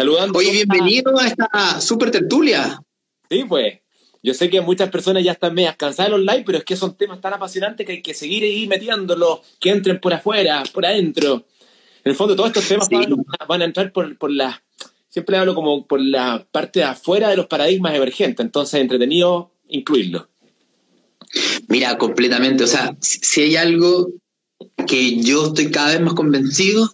Saludando. Oye, bienvenido a esta super tertulia. Sí, pues. Yo sé que muchas personas ya están medias cansadas de los live, pero es que son temas tan apasionantes que hay que seguir ahí metiéndolos, que entren por afuera, por adentro. En el fondo, todos estos temas van, a entrar por, por la. Siempre hablo como por la parte de afuera de los paradigmas emergentes, entonces entretenido incluirlo. Mira, completamente. O sea, si hay algo que yo estoy cada vez más convencido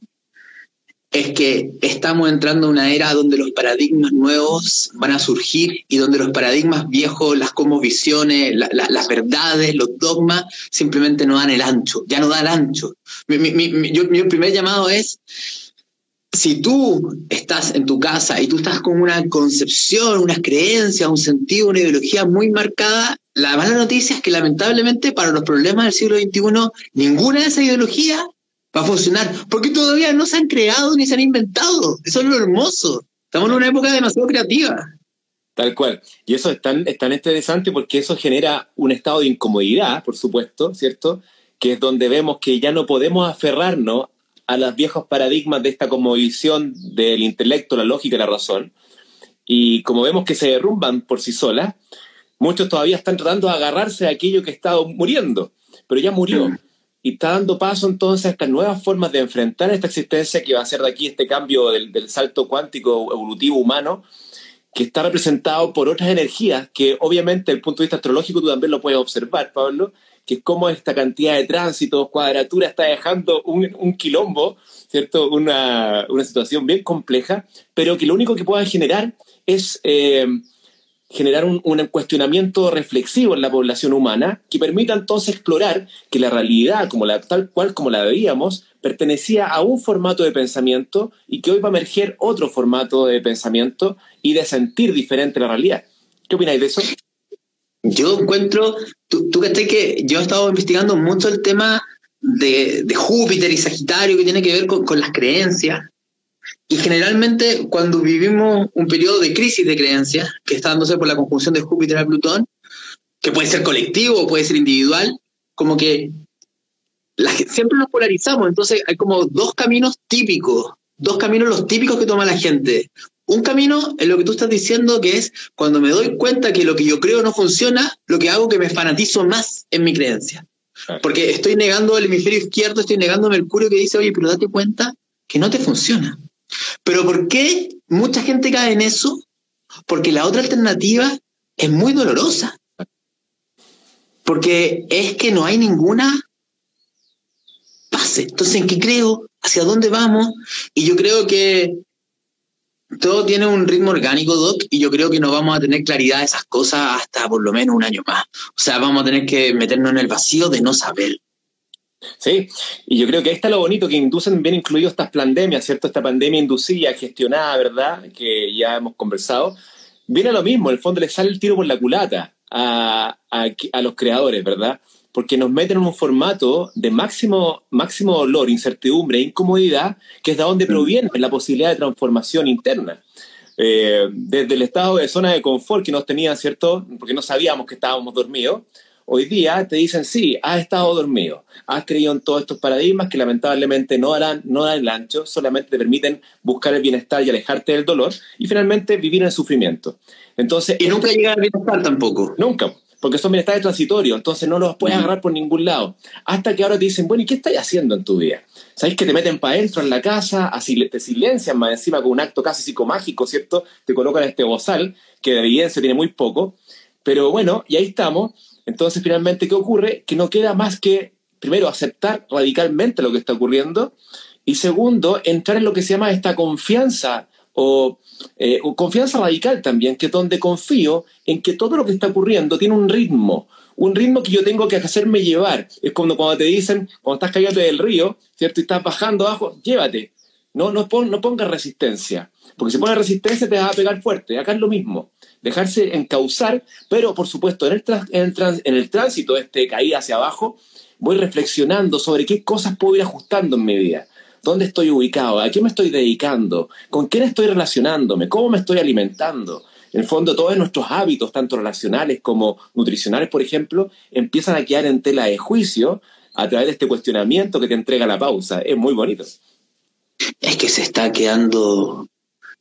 es que estamos entrando en una era donde los paradigmas nuevos van a surgir y donde los paradigmas viejos, las cosmovisiones, las verdades, los dogmas, simplemente no dan el ancho, ya no dan el ancho. Mi, mi primer llamado es, si tú estás en tu casa y tú estás con una concepción, unas creencias, un sentido, una ideología muy marcada, la mala noticia es que lamentablemente para los problemas del siglo XXI, ninguna de esas ideologías va a funcionar, porque todavía no se han creado ni se han inventado. Eso es lo hermoso. Estamos en una época demasiado creativa. Tal cual. Y eso es tan, es tan interesante porque eso genera un estado de incomodidad, por supuesto, ¿cierto? Que es donde vemos que ya no podemos aferrarnos a los viejos paradigmas de esta visión del intelecto, la lógica y la razón. Y como vemos que se derrumban por sí solas, muchos todavía están tratando de agarrarse a aquello que está muriendo, pero ya murió. Y está dando paso entonces a estas nuevas formas de enfrentar esta existencia que va a ser de aquí este cambio del, salto cuántico evolutivo humano, que está representado por otras energías que obviamente desde el punto de vista astrológico tú también lo puedes observar, Pablo, que es como esta cantidad de tránsitos, cuadratura está dejando un, quilombo, ¿cierto? Una, situación bien compleja, pero que lo único que puede generar es... Eh, generar un, cuestionamiento reflexivo en la población humana que permita entonces explorar que la realidad, como la, tal cual como la veíamos, pertenecía a un formato de pensamiento y que hoy va a emerger otro formato de pensamiento y de sentir diferente la realidad. ¿Qué opináis de eso? Yo encuentro, tú, tú que que yo he estado investigando mucho el tema de, Júpiter y Sagitario que tiene que ver con, con las creencias y generalmente cuando vivimos un periodo de crisis de creencias, que está dándose por la conjunción de Júpiter a Plutón, que puede ser colectivo o puede ser individual, como que siempre nos polarizamos, entonces hay como dos caminos típicos, dos caminos los típicos que toma la gente. Un camino es lo que tú estás diciendo, que es cuando me doy cuenta que lo que yo creo no funciona, lo que hago que me fanatizo más en mi creencia. Porque estoy negando el hemisferio izquierdo, estoy negando a Mercurio que dice, oye, pero date cuenta que no te funciona. Pero ¿por qué mucha gente cae en eso? Porque la otra alternativa es muy dolorosa. Porque es que no hay ninguna base. Entonces, ¿en qué creo? ¿Hacia dónde vamos? Y yo creo que todo tiene un ritmo orgánico, Doc, y yo creo que no vamos a tener claridad de esas cosas hasta por lo menos un año más. O sea, vamos a tener que meternos en el vacío de no saber. Sí, y yo creo que ahí está lo bonito, que inducen bien incluido estas pandemias, ¿cierto? Esta pandemia inducida, gestionada, ¿verdad? Que ya hemos conversado. Viene a lo mismo, en el fondo le sale el tiro por la culata a, a, los creadores, ¿verdad? Porque nos meten en un formato de máximo, máximo dolor, incertidumbre, incomodidad, que es de donde proviene la posibilidad de transformación interna. Eh, desde el estado de zona de confort que nos tenía, ¿cierto? Porque no sabíamos que estábamos dormidos, Hoy día te dicen, sí, has estado dormido, has creído en todos estos paradigmas que lamentablemente no, harán, no dan el ancho, solamente te permiten buscar el bienestar y alejarte del dolor y finalmente vivir en el sufrimiento. Entonces, y nunca llegar al bienestar tampoco. Nunca, porque son bienestares transitorios, entonces no los puedes agarrar por ningún lado. Hasta que ahora te dicen, bueno, ¿y qué estás haciendo en tu vida? ¿Sabéis que te meten para adentro en la casa, así te silencian más encima con un acto casi psicomágico, ¿cierto? Te colocan este bozal, que de evidencia tiene muy poco, pero bueno, y ahí estamos. Entonces, finalmente, ¿qué ocurre? Que no queda más que, primero, aceptar radicalmente lo que está ocurriendo y segundo, entrar en lo que se llama esta confianza o, eh, confianza radical también, que es donde confío en que todo lo que está ocurriendo tiene un ritmo, un ritmo que yo tengo que hacerme llevar. Es como cuando te dicen, cuando estás cayendo del río, ¿cierto? Y estás bajando abajo, llévate. No, no, no pongas resistencia, porque si pones resistencia te vas a pegar fuerte. Acá es lo mismo dejarse encauzar, pero por supuesto en el, en el, tránsito de este caída hacia abajo, voy reflexionando sobre qué cosas puedo ir ajustando en mi vida. ¿Dónde estoy ubicado? ¿A qué me estoy dedicando? ¿Con quién estoy relacionándome? ¿Cómo me estoy alimentando? En el fondo, todos nuestros hábitos, tanto relacionales como nutricionales, por ejemplo, empiezan a quedar en tela de juicio a través de este cuestionamiento que te entrega la pausa. Es muy bonito. Es que se está quedando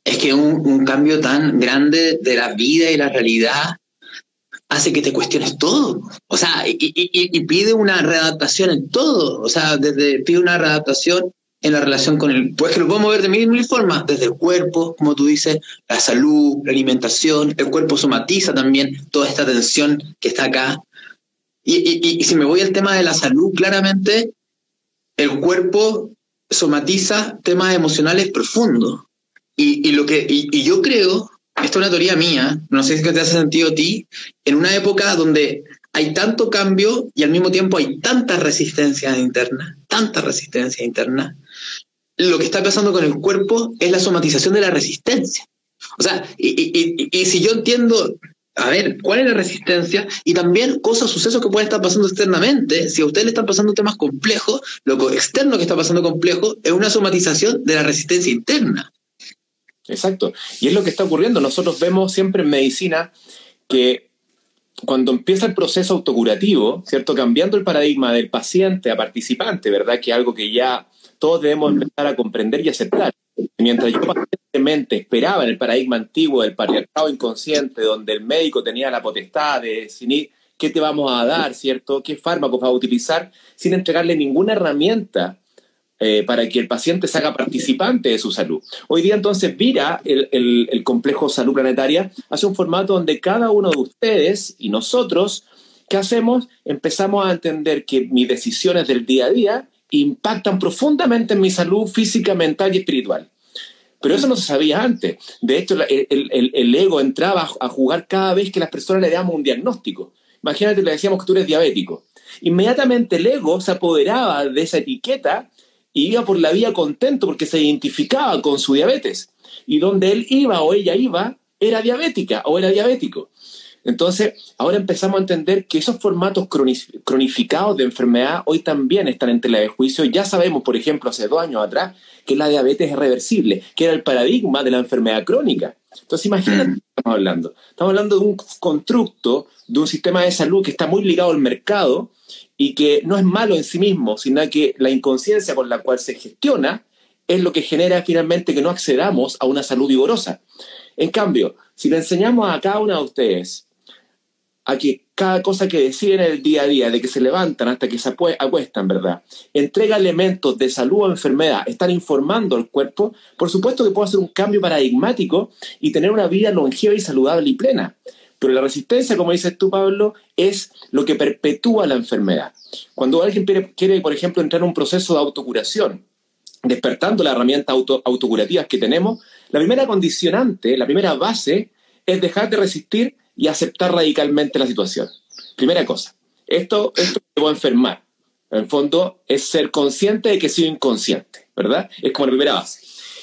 es que un, cambio tan grande de la vida y la realidad hace que te cuestiones todo. O sea, y, pide una readaptación en todo. O sea, desde pide una readaptación en la relación con el, pues que lo podemos ver de mil, mil formas, desde el cuerpo, como tú dices, la salud, la alimentación, el cuerpo somatiza también toda esta tensión que está acá. Y, y si me voy al tema de la salud, claramente el cuerpo somatiza temas emocionales profundos. Y, lo que, y, yo creo, esto es una teoría mía, no sé si te hace sentido a ti, en una época donde hay tanto cambio y al mismo tiempo hay tanta resistencia interna, tanta resistencia interna, lo que está pasando con el cuerpo es la somatización de la resistencia. O sea, y, y, si yo entiendo, a ver, ¿cuál es la resistencia? Y también cosas, sucesos que pueden estar pasando externamente. Si a ustedes le están pasando temas complejos, lo externo que está pasando complejo es una somatización de la resistencia interna. Exacto. Y es lo que está ocurriendo. Nosotros vemos siempre en medicina que cuando empieza el proceso autocurativo, ¿cierto? Cambiando el paradigma del paciente a participante, ¿verdad? Que es algo que ya todos debemos empezar a comprender y aceptar. Mientras yo pacientemente esperaba en el paradigma antiguo del patriarcado inconsciente, donde el médico tenía la potestad de definir qué te vamos a dar, ¿cierto? ¿Qué fármacos va a utilizar? Sin entregarle ninguna herramienta eh, para que el paciente se haga participante de su salud. Hoy día entonces Vira, el, el, complejo salud planetaria, hace un formato donde cada uno de ustedes y nosotros, ¿qué hacemos? Empezamos a entender que mis decisiones del día a día impactan profundamente en mi salud física, mental y espiritual. Pero eso no se sabía antes. De hecho, el, ego entraba a jugar cada vez que las personas le damos un diagnóstico. Imagínate, le decíamos que tú eres diabético. Inmediatamente el ego se apoderaba de esa etiqueta y iba por la vía contento porque se identificaba con su diabetes. Y donde él iba o ella iba, era diabética o era diabético. Entonces, ahora empezamos a entender que esos formatos cronificados de enfermedad hoy también están en tela de juicio. Ya sabemos, por ejemplo, hace dos años atrás, que la diabetes es reversible, que era el paradigma de la enfermedad crónica. Entonces, imagínate que estamos hablando. Estamos hablando de un constructo, de un sistema de salud que está muy ligado al mercado y que no es malo en sí mismo, sino que la inconsciencia con la cual se gestiona es lo que genera finalmente que no accedamos a una salud vigorosa. En cambio, si le enseñamos a cada una de ustedes a que cada cosa que deciden en el día a día, de que se levantan hasta que se acuestan, ¿verdad? Entrega elementos de salud o enfermedad, están informando al cuerpo, por supuesto que puede hacer un cambio paradigmático y tener una vida longeva y saludable y plena. Pero la resistencia, como dices tú, Pablo, es lo que perpetúa la enfermedad. Cuando alguien quiere, por ejemplo, entrar en un proceso de autocuración, despertando las herramientas auto, autocurativas que tenemos, la primera condicionante, la primera base, es dejar de resistir y aceptar radicalmente la situación. Primera cosa. Esto, esto me voy a enfermar. En el fondo, es ser consciente de que soy inconsciente, ¿verdad? Es como la primera base.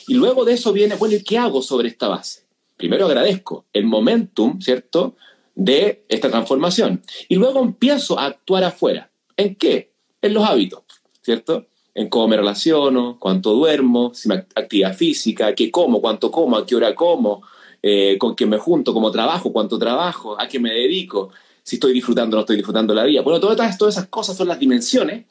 Y luego de eso viene, bueno, ¿y qué hago sobre esta base? primero agradezco el momentum, ¿cierto?, de esta transformación. Y luego empiezo a actuar afuera. ¿En qué? En los hábitos, ¿cierto? En cómo me relaciono, cuánto duermo, si me actividad física, qué como, cuánto como, a qué hora como, eh, con quién me junto, cómo trabajo, cuánto trabajo, a qué me dedico, si estoy disfrutando o no estoy disfrutando la vida. Bueno, todas, todas esas cosas son las dimensiones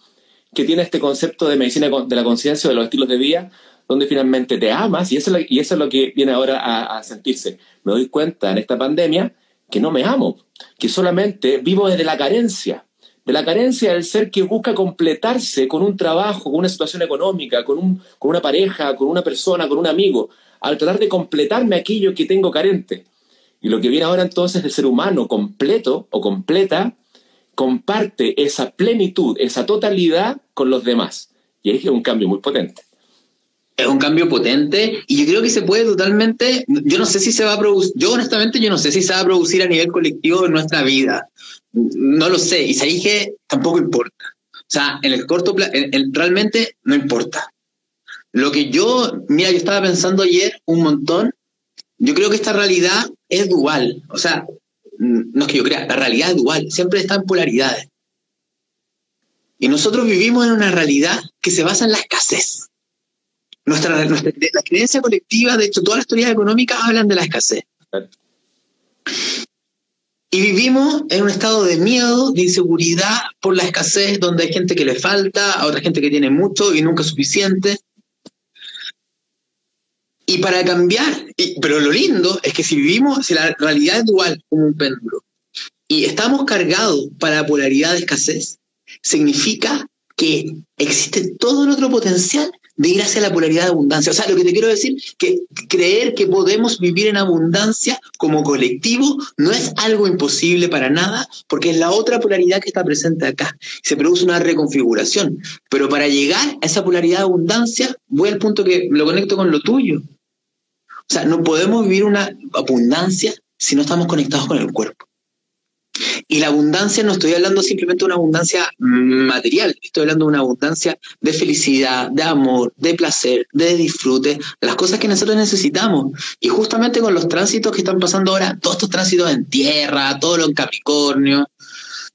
que tiene este concepto de medicina de la conciencia de los estilos de vida, donde finalmente te amas y eso, es lo, y eso es lo que viene ahora a, sentirse. Me doy cuenta en esta pandemia que no me amo, que solamente vivo desde la carencia, de la carencia del ser que busca completarse con un trabajo, con una situación económica, con, un, con una pareja, con una persona, con un amigo, al tratar de completarme aquello que tengo carente. Y lo que viene ahora entonces del ser humano completo o completa, comparte esa plenitud, esa totalidad con los demás. Y es un cambio muy potente es un cambio potente y yo creo que se puede totalmente, yo no sé si se va a producir, yo honestamente yo no sé si se va a producir a nivel colectivo en nuestra vida, no lo sé, y se dije, tampoco importa. O sea, en el corto plazo, realmente no importa. Lo que yo, mira, yo estaba pensando ayer un montón, yo creo que esta realidad es dual, o sea, no es que yo crea, la realidad es dual, siempre está en polaridades. Y nosotros vivimos en una realidad que se basa en la escasez. Nuestra, la creencia colectiva, de hecho, todas las teorías económicas hablan de la escasez. Y vivimos en un estado de miedo, de inseguridad por la escasez, donde hay gente que le falta, a otra gente que tiene mucho y nunca suficiente. Y para cambiar, pero lo lindo es que si vivimos, si la realidad es dual como un péndulo, y estamos cargados para la polaridad de escasez, significa que existe todo otro potencial de ir hacia la polaridad de abundancia. O sea, lo que te quiero decir, que creer que podemos vivir en abundancia como colectivo no es algo imposible para nada, porque es la otra polaridad que está presente acá. Se produce una reconfiguración. Pero para llegar a esa polaridad de abundancia, voy al punto que lo conecto con lo tuyo. O sea, no podemos vivir una abundancia si no estamos conectados con el cuerpo. Y la abundancia no estoy hablando simplemente de una abundancia material, estoy hablando de una abundancia de felicidad, de amor, de placer, de disfrute, las cosas que nosotros necesitamos. Y justamente con los tránsitos que están pasando ahora, todos estos tránsitos en tierra, todo lo en Capricornio,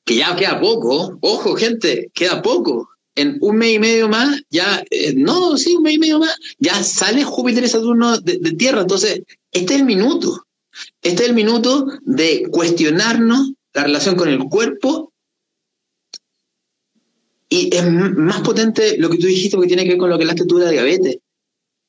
que ya queda poco, ojo gente, queda poco. En un mes y medio más, ya, eh, no, sí, un mes y medio más, ya sale Júpiter y Saturno de, de tierra. Entonces, este es el minuto. Este es el minuto de cuestionarnos la relación con el cuerpo. Y es más potente lo que tú dijiste porque tiene que ver con lo que hablaste tú de la diabetes.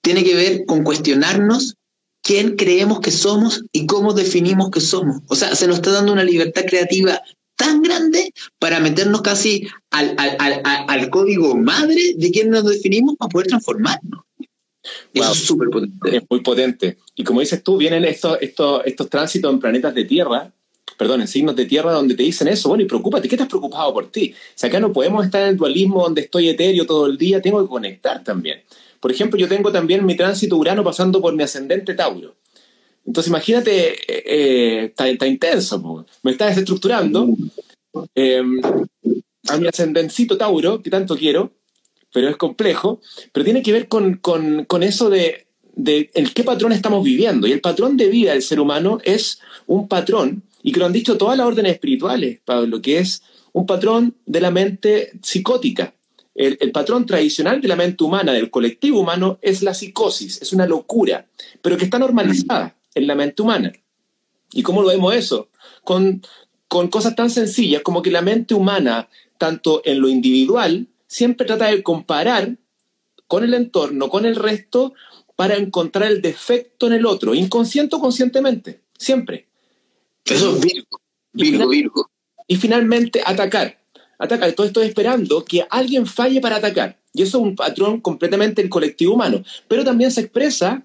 Tiene que ver con cuestionarnos quién creemos que somos y cómo definimos que somos. O sea, se nos está dando una libertad creativa tan grande para meternos casi al, al, código madre de quién nos definimos para poder transformarnos. Eso es súper potente. Es muy potente. Y como dices tú, vienen estos, estos, estos tránsitos en planetas de tierra perdón, en signos de tierra donde te dicen eso, bueno, y preocúpate, ¿qué estás preocupado por ti? O sea, acá no podemos estar en el dualismo donde estoy etéreo todo el día, tengo que conectar también. Por ejemplo, yo tengo también mi tránsito Urano pasando por mi ascendente Tauro. Entonces, imagínate, eh, está, intenso, me está desestructurando. Eh, a mi ascendencito Tauro, que tanto quiero, pero es complejo, pero tiene que ver con, con, con eso de, de el qué patrón estamos viviendo. Y el patrón de vida del ser humano es un patrón y que lo han dicho todas las órdenes espirituales, Pablo, que es un patrón de la mente psicótica. El, patrón tradicional de la mente humana, del colectivo humano, es la psicosis, es una locura, pero que está normalizada en la mente humana. ¿Y cómo lo vemos eso? Con, con cosas tan sencillas como que la mente humana, tanto en lo individual, siempre trata de comparar con el entorno, con el resto, para encontrar el defecto en el otro, inconsciente o conscientemente, siempre. Eso es Virgo, Virgo, Virgo. Y finalmente atacar. Atacar. Todo estoy esperando que alguien falle para atacar. Y eso es un patrón completamente del colectivo humano. Pero también se expresa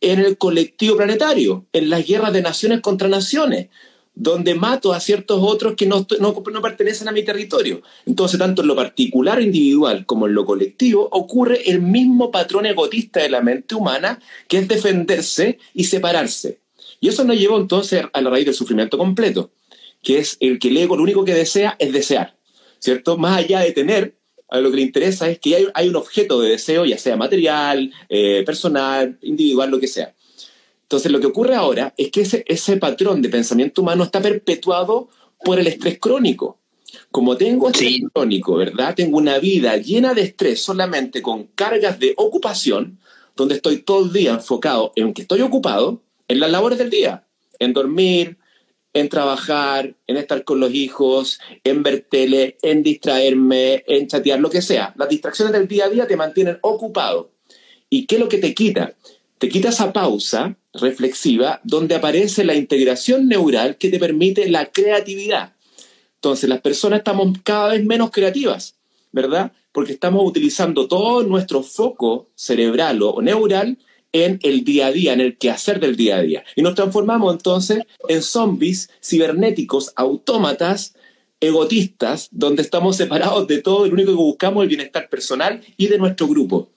en el colectivo planetario, en las guerras de naciones contra naciones, donde mato a ciertos otros que no, no, no, pertenecen a mi territorio. Entonces, tanto en lo particular individual como en lo colectivo, ocurre el mismo patrón egotista de la mente humana, que es defenderse y separarse. Y eso nos lleva entonces a la raíz del sufrimiento completo, que es el que el ego lo único que desea es desear, ¿cierto? Más allá de tener, a lo que le interesa es que hay, un objeto de deseo, ya sea material, eh, personal, individual, lo que sea. Entonces lo que ocurre ahora es que ese, ese patrón de pensamiento humano está perpetuado por el estrés crónico. Como tengo estrés crónico, ¿verdad? Tengo una vida llena de estrés solamente con cargas de ocupación, donde estoy todo el día enfocado en que estoy ocupado, en las labores del día, en dormir, en trabajar, en estar con los hijos, en ver tele, en distraerme, en chatear, lo que sea. Las distracciones del día a día te mantienen ocupado. ¿Y qué es lo que te quita? Te quita esa pausa reflexiva donde aparece la integración neural que te permite la creatividad. Entonces las personas estamos cada vez menos creativas, ¿verdad? Porque estamos utilizando todo nuestro foco cerebral o neural en el día a día, en el quehacer del día a día. Y nos transformamos entonces en zombies cibernéticos, autómatas, egotistas, donde estamos separados de todo, lo único que buscamos es el bienestar personal y de nuestro grupo.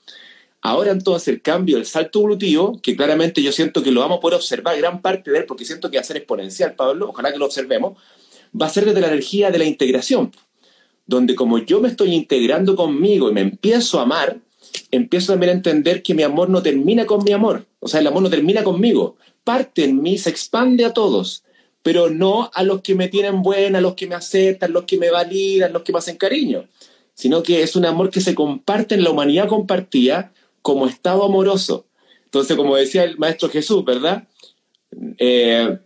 Ahora entonces el cambio, el salto evolutivo, que claramente yo siento que lo vamos a poder observar gran parte de él, porque siento que va a ser exponencial, Pablo, ojalá que lo observemos, va a ser desde la energía de la integración, donde como yo me estoy integrando conmigo y me empiezo a amar, empiezo también a entender que mi amor no termina con mi amor, o sea, el amor no termina conmigo, parte en mí, se expande a todos, pero no a los que me tienen buena, a los que me aceptan, los que me validan, los que me hacen cariño, sino que es un amor que se comparte en la humanidad compartida como estado amoroso. Entonces, como decía el Maestro Jesús, ¿verdad? Eh,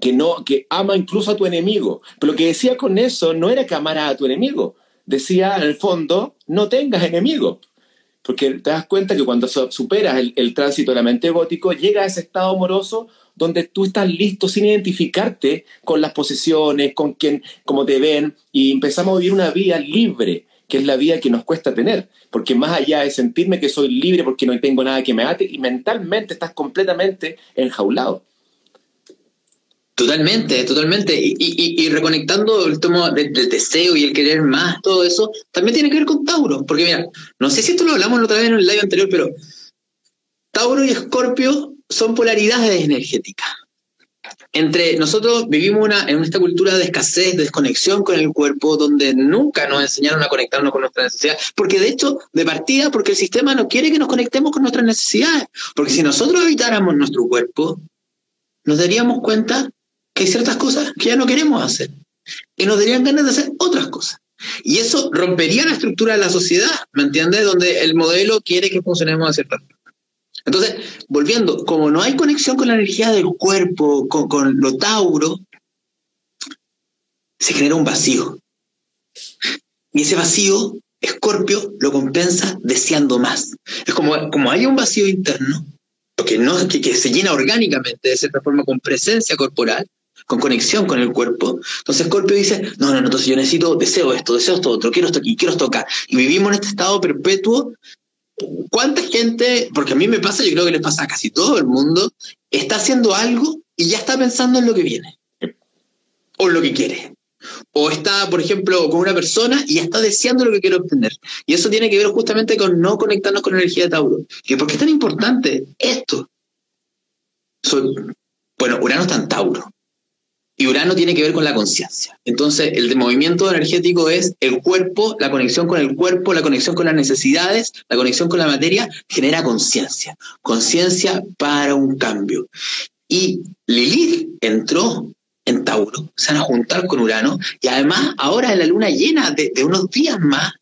que, no, que ama incluso a tu enemigo. Pero lo que decía con eso no era que amara a tu enemigo, decía en el fondo, no tengas enemigos. Porque te das cuenta que cuando superas el, tránsito de la mente gótico, llega a ese estado amoroso donde tú estás listo sin identificarte con las posesiones, con quien, como te ven, y empezamos a vivir una vida libre, que es la vida que nos cuesta tener, porque más allá de sentirme que soy libre porque no tengo nada que me ate, y mentalmente estás completamente enjaulado. Totalmente, totalmente. Y, reconectando el tema del, deseo y el querer más, todo eso, también tiene que ver con Tauro. Porque mira, no sé si esto lo hablamos otra vez en el live anterior, pero Tauro y Escorpio son polaridades energéticas. Entre nosotros vivimos una, en esta cultura de escasez, de desconexión con el cuerpo, donde nunca nos enseñaron a conectarnos con nuestras necesidades, porque de hecho, de partida, porque el sistema no quiere que nos conectemos con nuestras necesidades, porque si nosotros evitáramos nuestro cuerpo, nos daríamos cuenta que hay ciertas cosas que ya no queremos hacer, y nos darían ganas de hacer otras cosas. Y eso rompería la estructura de la sociedad, ¿me entiendes? Donde el modelo quiere que funcionemos a ciertas entonces, volviendo, como no hay conexión con la energía del cuerpo, con, lo tauro, se genera un vacío. Y ese vacío, Escorpio lo compensa deseando más. Es como, como hay un vacío interno, que, no, que, que se llena orgánicamente de cierta forma con presencia corporal, con conexión con el cuerpo. Entonces Scorpio dice, no, no, no, entonces yo necesito, deseo esto, deseo esto otro, quiero esto aquí, quiero esto acá. Y vivimos en este estado perpetuo ¿Cuánta gente, porque a mí me pasa, yo creo que les pasa a casi todo el mundo, está haciendo algo y ya está pensando en lo que viene? O lo que quiere. O está, por ejemplo, con una persona y ya está deseando lo que quiere obtener. Y eso tiene que ver justamente con no conectarnos con la energía de Tauro. ¿Y por qué es tan importante esto? bueno, Urano está en Tauro. Y Urano tiene que ver con la conciencia. Entonces, el movimiento energético es el cuerpo, la conexión con el cuerpo, la conexión con las necesidades, la conexión con la materia, genera conciencia. Conciencia para un cambio. Y Lilith entró en Tauro, se van a juntar con Urano, y además ahora en la luna llena de, de unos días más,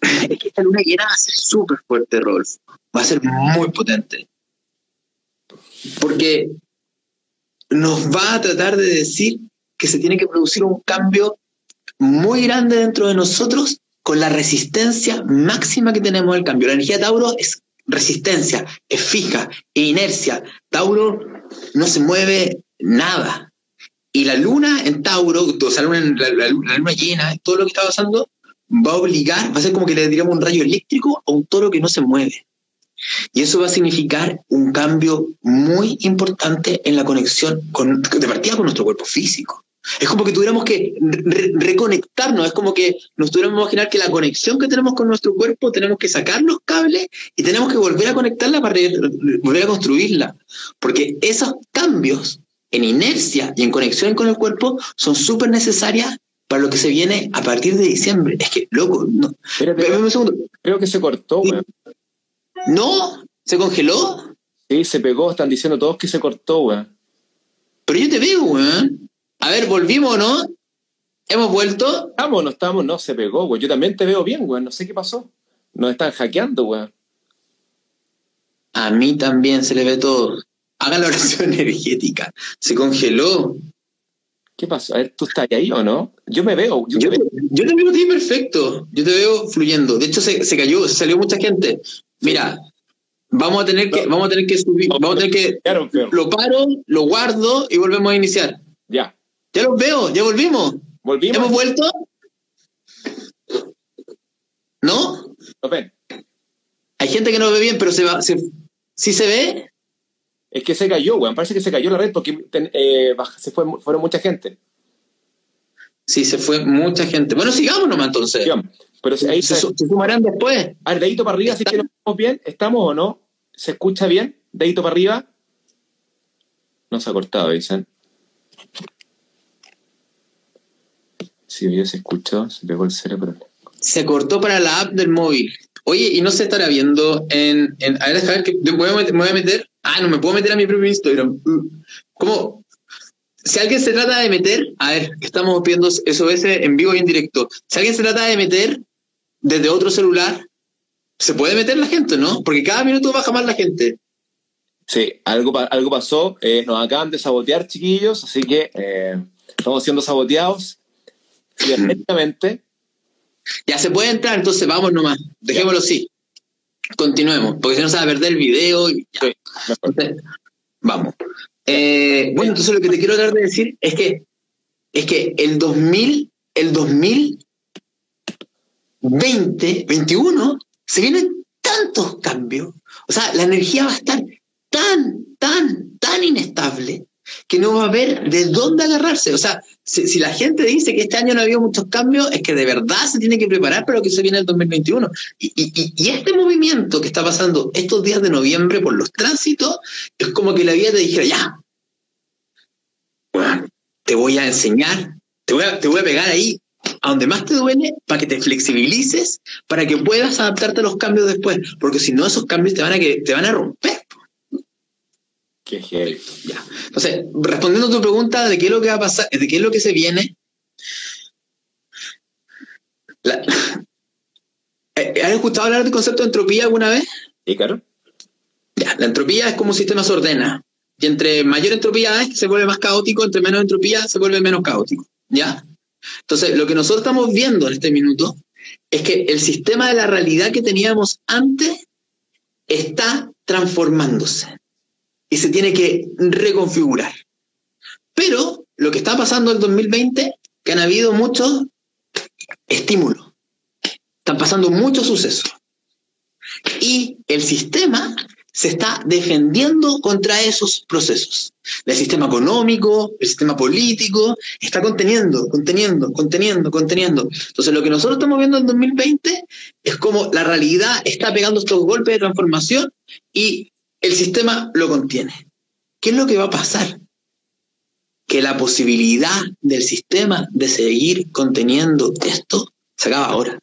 es que esta luna llena va a ser súper fuerte, Rolf. Va a ser muy potente. Porque nos va a tratar de decir que se tiene que producir un cambio muy grande dentro de nosotros con la resistencia máxima que tenemos al cambio. La energía Tauro es resistencia, es fija, es inercia. Tauro no se mueve nada. Y la luna en Tauro, o sea, la luna, la luna llena, todo lo que está pasando, va a obligar, va a ser como que le diríamos un rayo eléctrico a un toro que no se mueve. Y eso va a significar un cambio muy importante en la conexión con, de partida con nuestro cuerpo físico. Es como que tuviéramos que reconectarnos, es como que nos tuviéramos que imaginar que la conexión que tenemos con nuestro cuerpo tenemos que sacar los cables y tenemos que volver a conectarla para volver a construirla. Porque esos cambios en inercia y en conexión con el cuerpo son súper necesarias para lo que se viene a partir de diciembre. Es que, loco, no. un segundo. Creo que se cortó, ¿No? ¿Se congeló? Sí, se pegó, están diciendo todos que se cortó, weón. Pero yo te veo, weón. A ver, ¿volvimos o no? ¿Hemos vuelto? Estamos, no estamos, no, se pegó, weón. Yo también te veo bien, weón. No sé qué pasó. Nos están hackeando, weón. A mí también se le ve todo. Hagan la oración energética. Se congeló. ¿Qué pasó? A ver, ¿tú estás ahí o no? Yo me veo. Yo, te, veo. yo te veo a ti perfecto. Yo te veo fluyendo. De hecho, se, se cayó, se salió mucha gente. Mira, vamos a tener que, vamos a tener que subir, vamos a tener que, lo paro, lo guardo y volvemos a iniciar. Ya. Ya los veo, ya volvimos. ¿Volvimos? ¿Hemos vuelto? ¿No? ¿Lo ven? Hay gente que no ve bien, pero se va, se, ¿sí se ve? Es que se cayó, weón. Parece que se cayó la red porque eh, se fue, fueron mucha gente. Sí, se fue mucha gente. Bueno, sigamos nomás entonces. Pero ahí se, sumarán después. A ver, dedito para arriba, si que nos vemos bien. ¿Estamos o no? ¿Se escucha bien? Dedito para arriba. No se ha cortado, dicen. Sí, ya se escuchó, se pegó el cerebro. Se cortó para la app del móvil. Oye, y no se estará viendo en. a ver, déjame ver que me voy, a meter, me voy a meter. Ah, no me puedo meter a mi propio Instagram. ¿Cómo? Si alguien se trata de meter, a ver, estamos viendo SOS en vivo y en directo. Si alguien se trata de meter desde otro celular, se puede meter la gente, ¿no? Porque cada minuto baja más la gente. Sí, algo, algo pasó. Eh, nos acaban de sabotear, chiquillos, así que eh, estamos siendo saboteados cibernéticamente. Ya se puede entrar, entonces vamos nomás. Dejémoslo así. Continuemos, porque si no se va a perder el video. Y ya. Entonces, vamos. Eh, bueno, entonces lo que te quiero dar de decir es que es que el 2000, el 2020, 21, se vienen tantos cambios. O sea, la energía va a estar tan, tan, tan inestable que no va a haber de dónde agarrarse. O sea, si, la gente dice que este año no ha habido muchos cambios, es que de verdad se tiene que preparar para lo que se viene el 2021. Y, este movimiento que está pasando estos días de noviembre por los tránsitos, es como que la vida te dijera, ya, te voy a enseñar, voy a, te voy a pegar ahí, a donde más te duele, para que te flexibilices, para que puedas adaptarte a los cambios después, porque si no, esos cambios te van a, que, te van a romper. Qué heavy. Ya. Entonces, respondiendo a tu pregunta de qué es lo que va a pasar, de qué es lo que se viene. Eh, ¿Has escuchado hablar del concepto de entropía alguna vez? Sí, claro. Ya, la entropía es como un sistema se ordena. Y entre mayor entropía es, se vuelve más caótico, entre menos entropía se vuelve menos caótico. ¿Ya? Entonces, lo que nosotros estamos viendo en este minuto es que el sistema de la realidad que teníamos antes está transformándose y se tiene que reconfigurar. Pero lo que está pasando en el 2020, que han habido muchos estímulos, están pasando muchos sucesos. Y el sistema se está defendiendo contra esos procesos. El sistema económico, el sistema político, está conteniendo, conteniendo, conteniendo, conteniendo. Entonces lo que nosotros estamos viendo en 2020 es como la realidad está pegando estos golpes de transformación y el sistema lo contiene. ¿Qué es lo que va a pasar? Que la posibilidad del sistema de seguir conteniendo esto se acaba ahora.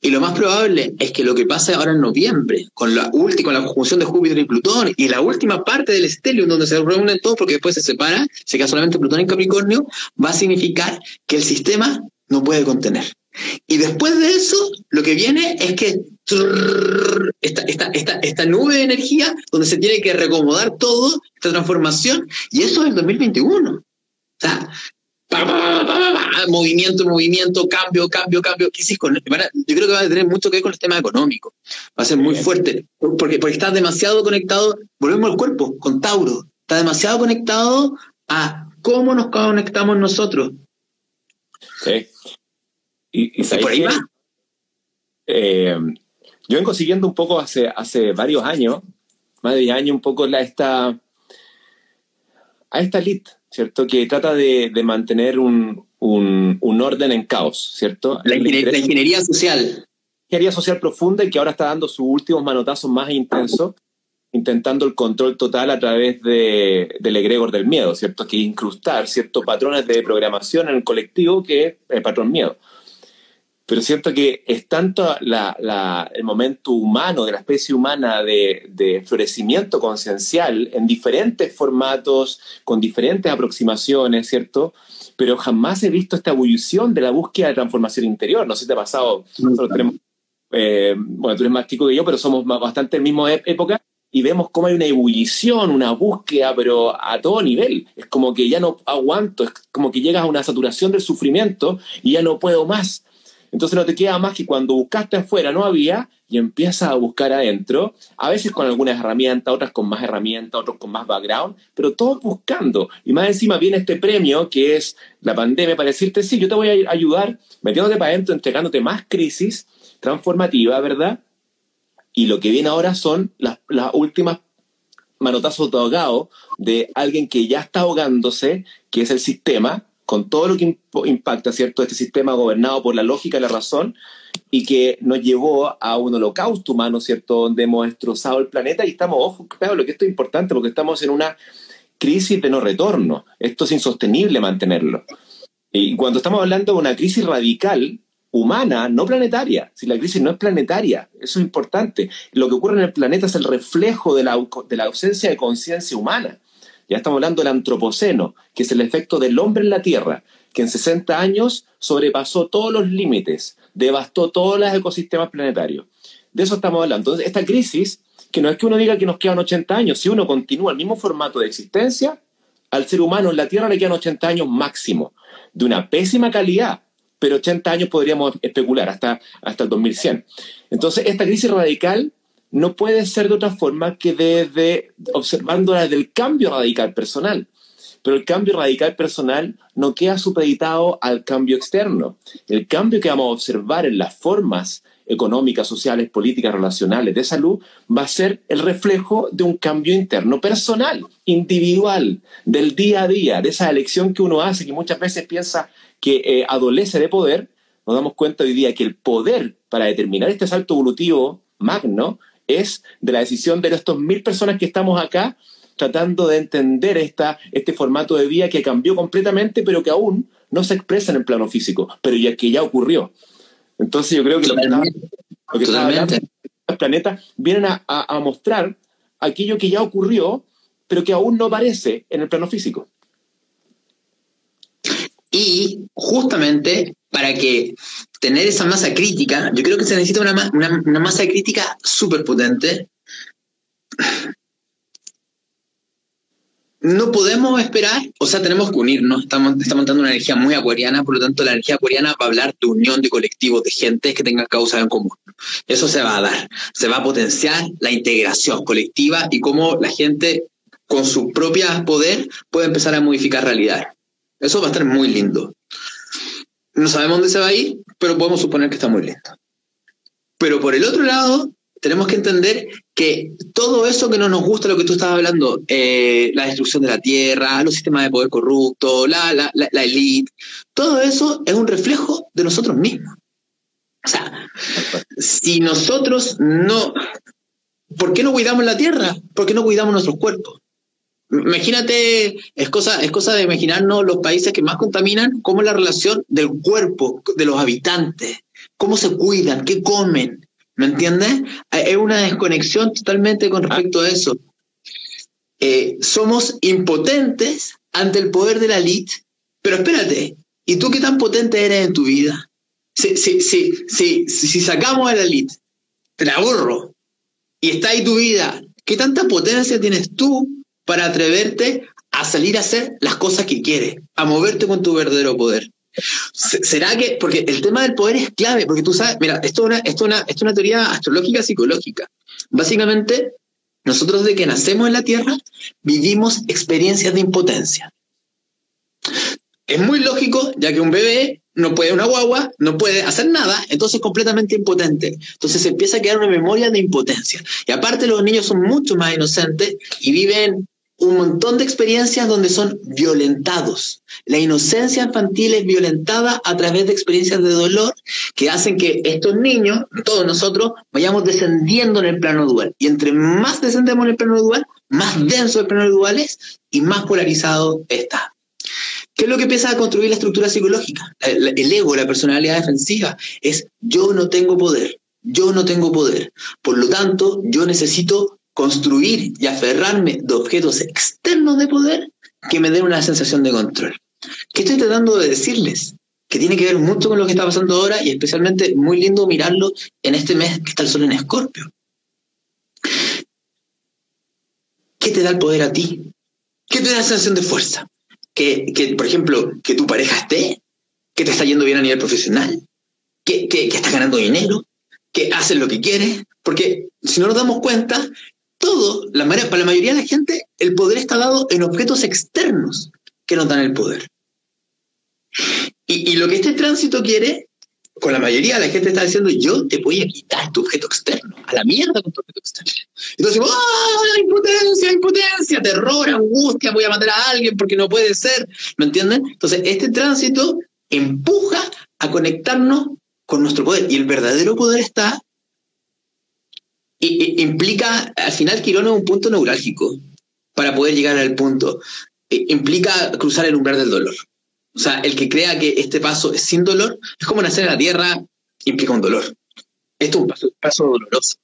Y lo más probable es que lo que pase ahora en noviembre, con la última, con la conjunción de Júpiter y Plutón, y la última parte del estelium donde se reúnen todos, porque después se separa, se queda solamente Plutón y Capricornio, va a significar que el sistema no puede contener. Y después de eso, lo que viene es que esta, esta, esta, nube de energía donde se tiene que recomodar todo, esta transformación, y eso es el 2021. O sea, movimiento, movimiento, cambio, cambio, cambio. Con, yo creo que va a tener mucho que ver con el tema económico. Va a ser muy fuerte, porque, porque está demasiado conectado, volvemos al cuerpo, con Tauro, está demasiado conectado a cómo nos conectamos nosotros. Sí. Y, por ahí va. Eh, yo vengo siguiendo un poco hace, hace varios años, más de 10 años, un poco la, esta, a esta elite, ¿cierto? Que trata de, mantener un, orden en caos, ¿cierto? La, ingeniería social. Ingeniería social profunda y que ahora está dando sus últimos manotazos más intensos, intentando el control total a través de, del egregor del miedo, ¿cierto? Que incrustar ciertos patrones de programación en el colectivo que es el patrón miedo pero siento que es tanto el momento humano, de la especie humana, de, florecimiento conciencial en diferentes formatos, con diferentes aproximaciones, ¿cierto? Pero jamás he visto esta ebullición de la búsqueda de transformación interior. No sé si te ha pasado, eh, bueno, tú eres más chico que yo, pero somos bastante en la misma época y vemos cómo hay una ebullición, una búsqueda, pero a todo nivel. Es como que ya no aguanto, es como que llegas a una saturación del sufrimiento y ya no puedo más entonces no te queda más que cuando buscaste afuera no había y empiezas a buscar adentro, a veces con algunas herramientas, otras con más herramientas, otros con más background, pero todos buscando. Y más encima viene este premio que es la pandemia para decirte, sí, yo te voy a ayudar metiéndote para adentro, entregándote más crisis transformativa, ¿verdad? Y lo que viene ahora son las, últimas manotazos de ahogado de alguien que ya está ahogándose, que es el sistema, con todo lo que impacta, ¿cierto?, este sistema gobernado por la lógica y la razón, y que nos llevó a un holocausto humano, ¿cierto?, donde hemos destrozado el planeta y estamos, ojo, claro, lo que esto es importante, porque estamos en una crisis de no retorno. Esto es insostenible mantenerlo. Y cuando estamos hablando de una crisis radical, humana, no planetaria, si la crisis no es planetaria, eso es importante. Lo que ocurre en el planeta es el reflejo de la, de la ausencia de conciencia humana. Ya estamos hablando del antropoceno, que es el efecto del hombre en la Tierra, que en 60 años sobrepasó todos los límites, devastó todos los ecosistemas planetarios. De eso estamos hablando. Entonces, esta crisis, que no es que uno diga que nos quedan 80 años, si uno continúa el mismo formato de existencia, al ser humano en la Tierra le quedan 80 años máximo, de una pésima calidad, pero 80 años podríamos especular hasta, hasta el 2100. Entonces, esta crisis radical no puede ser de otra forma que desde observándola desde el cambio radical personal. Pero el cambio radical personal no queda supeditado al cambio externo. El cambio que vamos a observar en las formas económicas, sociales, políticas, relacionales, de salud, va a ser el reflejo de un cambio interno personal, individual, del día a día, de esa elección que uno hace, que muchas veces piensa que eh, adolece de poder, nos damos cuenta hoy día que el poder para determinar este salto evolutivo magno es de la decisión de estos mil personas que estamos acá tratando de entender esta, este formato de vida que cambió completamente, pero que aún no se expresa en el plano físico, pero ya que ya ocurrió. Entonces yo creo que lo que, está, los planetas vienen a, a mostrar aquello que ya ocurrió, pero que aún no aparece en el plano físico. Y justamente para que tener esa masa crítica, yo creo que se necesita una, una, masa crítica súper potente. No podemos esperar, o sea, tenemos que unirnos. Estamos, estamos dando una energía muy acuariana, por lo tanto, la energía acuariana va a hablar de unión de colectivos, de gente que tenga causas en común. Eso se va a dar. Se va a potenciar la integración colectiva y cómo la gente, con su propio poder, puede empezar a modificar realidad. Eso va a estar muy lindo. No sabemos dónde se va a ir, pero podemos suponer que está muy lindo. Pero por el otro lado, tenemos que entender que todo eso que no nos gusta, lo que tú estabas hablando, eh, la destrucción de la tierra, los sistemas de poder corrupto, la, la, la, la elite, todo eso es un reflejo de nosotros mismos. O sea, si nosotros no... ¿Por qué no cuidamos la tierra? ¿Por qué no cuidamos nuestros cuerpos? Imagínate, es cosa, es cosa de imaginarnos los países que más contaminan, cómo es la relación del cuerpo de los habitantes, cómo se cuidan, qué comen, ¿me entiendes? Es una desconexión totalmente con respecto a eso. Eh, somos impotentes ante el poder de la elite, pero espérate, ¿y tú qué tan potente eres en tu vida? Si, si, sacamos a la elite, te la aburro, y está ahí tu vida, ¿qué tanta potencia tienes tú para atreverte a salir a hacer las cosas que quieres, a moverte con tu verdadero poder. ¿Será que, porque el tema del poder es clave, porque tú sabes, mira, esto es una, esto una, esto es una teoría astrológica psicológica. Básicamente, nosotros de que nacemos en la Tierra, vivimos experiencias de impotencia. Es muy lógico, ya que un bebé no puede, una guagua, no puede hacer nada, entonces es completamente impotente. Entonces se empieza a quedar una memoria de impotencia. Y aparte los niños son mucho más inocentes y viven un montón de experiencias donde son violentados. La inocencia infantil es violentada a través de experiencias de dolor que hacen que estos niños, todos nosotros, vayamos descendiendo en el plano dual. Y entre más descendemos en el plano dual, más denso el plano dual es y más polarizado está. ¿Qué es lo que empieza a construir la estructura psicológica? El ego, la personalidad defensiva, es yo no tengo poder, yo no tengo poder. Por lo tanto, yo necesito construir y aferrarme de objetos externos de poder que me den una sensación de control. ¿Qué estoy tratando de decirles? Que tiene que ver mucho con lo que está pasando ahora y especialmente muy lindo mirarlo en este mes que está el sol en Escorpio. ¿Qué te da el poder a ti? ¿Qué te da la sensación de fuerza? Que, que por ejemplo, que tu pareja esté, que te está yendo bien a nivel profesional, que, que, que estás ganando dinero, que haces lo que quieres, porque si no nos damos cuenta, todo, la, para la mayoría de la gente, el poder está dado en objetos externos que nos dan el poder. Y, lo que este tránsito quiere, con la mayoría de la gente está diciendo, yo te voy a quitar tu objeto externo, a la mierda con tu objeto externo. Entonces, ¡ah, impotencia, impotencia, terror, angustia, voy a matar a alguien porque no puede ser! ¿Me entienden? Entonces, este tránsito empuja a conectarnos con nuestro poder. Y el verdadero poder está implica, al final Quirón es un punto neurálgico para poder llegar al punto. implica cruzar el umbral del dolor. O sea, el que crea que este paso es sin dolor, es como nacer en la tierra, implica un dolor. Esto es un paso, doloroso,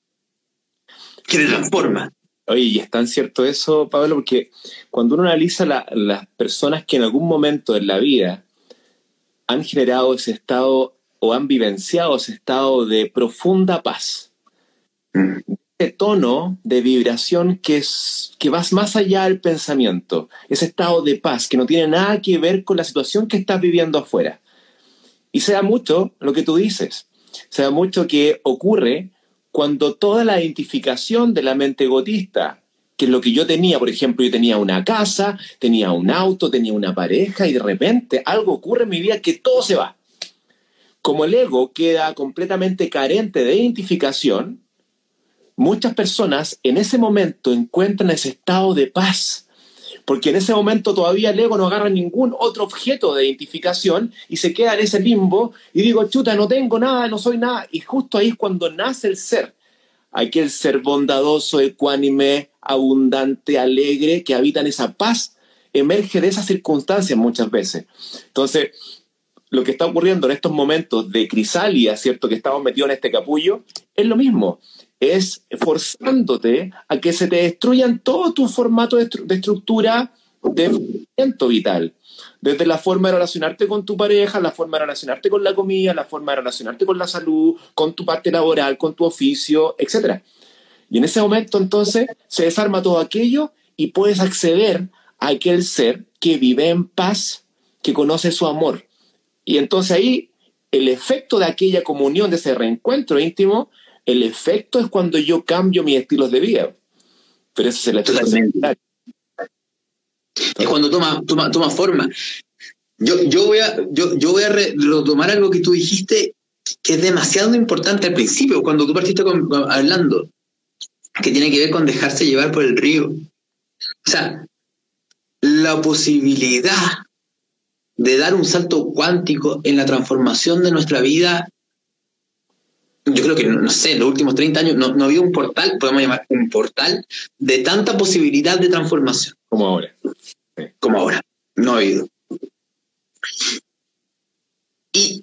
que te transforma. Oye, y es tan cierto eso, Pablo, porque cuando uno analiza las personas que en algún momento en la vida han generado ese estado o han vivenciado ese estado de profunda paz, ese tono de vibración que, es, que vas más allá del pensamiento, ese estado de paz que no tiene nada que ver con la situación que estás viviendo afuera. Y se da mucho lo que tú dices, se da mucho que ocurre cuando toda la identificación de la mente egotista, que es lo que yo tenía, por ejemplo, yo tenía una casa, tenía un auto, tenía una pareja y de repente algo ocurre en mi vida que todo se va. Como el ego queda completamente carente de identificación, muchas personas en ese momento encuentran ese estado de paz, porque en ese momento todavía el ego no agarra ningún otro objeto de identificación y se queda en ese limbo y digo, chuta, no tengo nada, no soy nada. Y justo ahí es cuando nace el ser, aquel ser bondadoso, ecuánime, abundante, alegre, que habita en esa paz, emerge de esas circunstancias muchas veces. Entonces, lo que está ocurriendo en estos momentos de crisalia, ¿cierto? Que estamos metidos en este capullo, es lo mismo es forzándote a que se te destruyan todos tus formatos de, estructura de movimiento vital. Desde la forma de relacionarte con tu pareja, la forma de relacionarte con la comida, la forma de relacionarte con la salud, con tu parte laboral, con tu oficio, etc. Y en ese momento entonces se desarma todo aquello y puedes acceder a aquel ser que vive en paz, que conoce su amor. Y entonces ahí el efecto de aquella comunión, de ese reencuentro íntimo, el efecto es cuando yo cambio mis estilos de vida. Pero ese es el efecto secundario. Es cuando toma, toma, toma forma. Yo, yo, voy a, yo, yo voy a retomar algo que tú dijiste que es demasiado importante al principio, cuando tú partiste hablando, que tiene que ver con dejarse llevar por el río. O sea, la posibilidad de dar un salto cuántico en la transformación de nuestra vida yo creo que, no sé, en los últimos 30 años no, no había un portal, podemos llamar un portal, de tanta posibilidad de transformación. Como ahora. Como ahora. No ha habido. Y,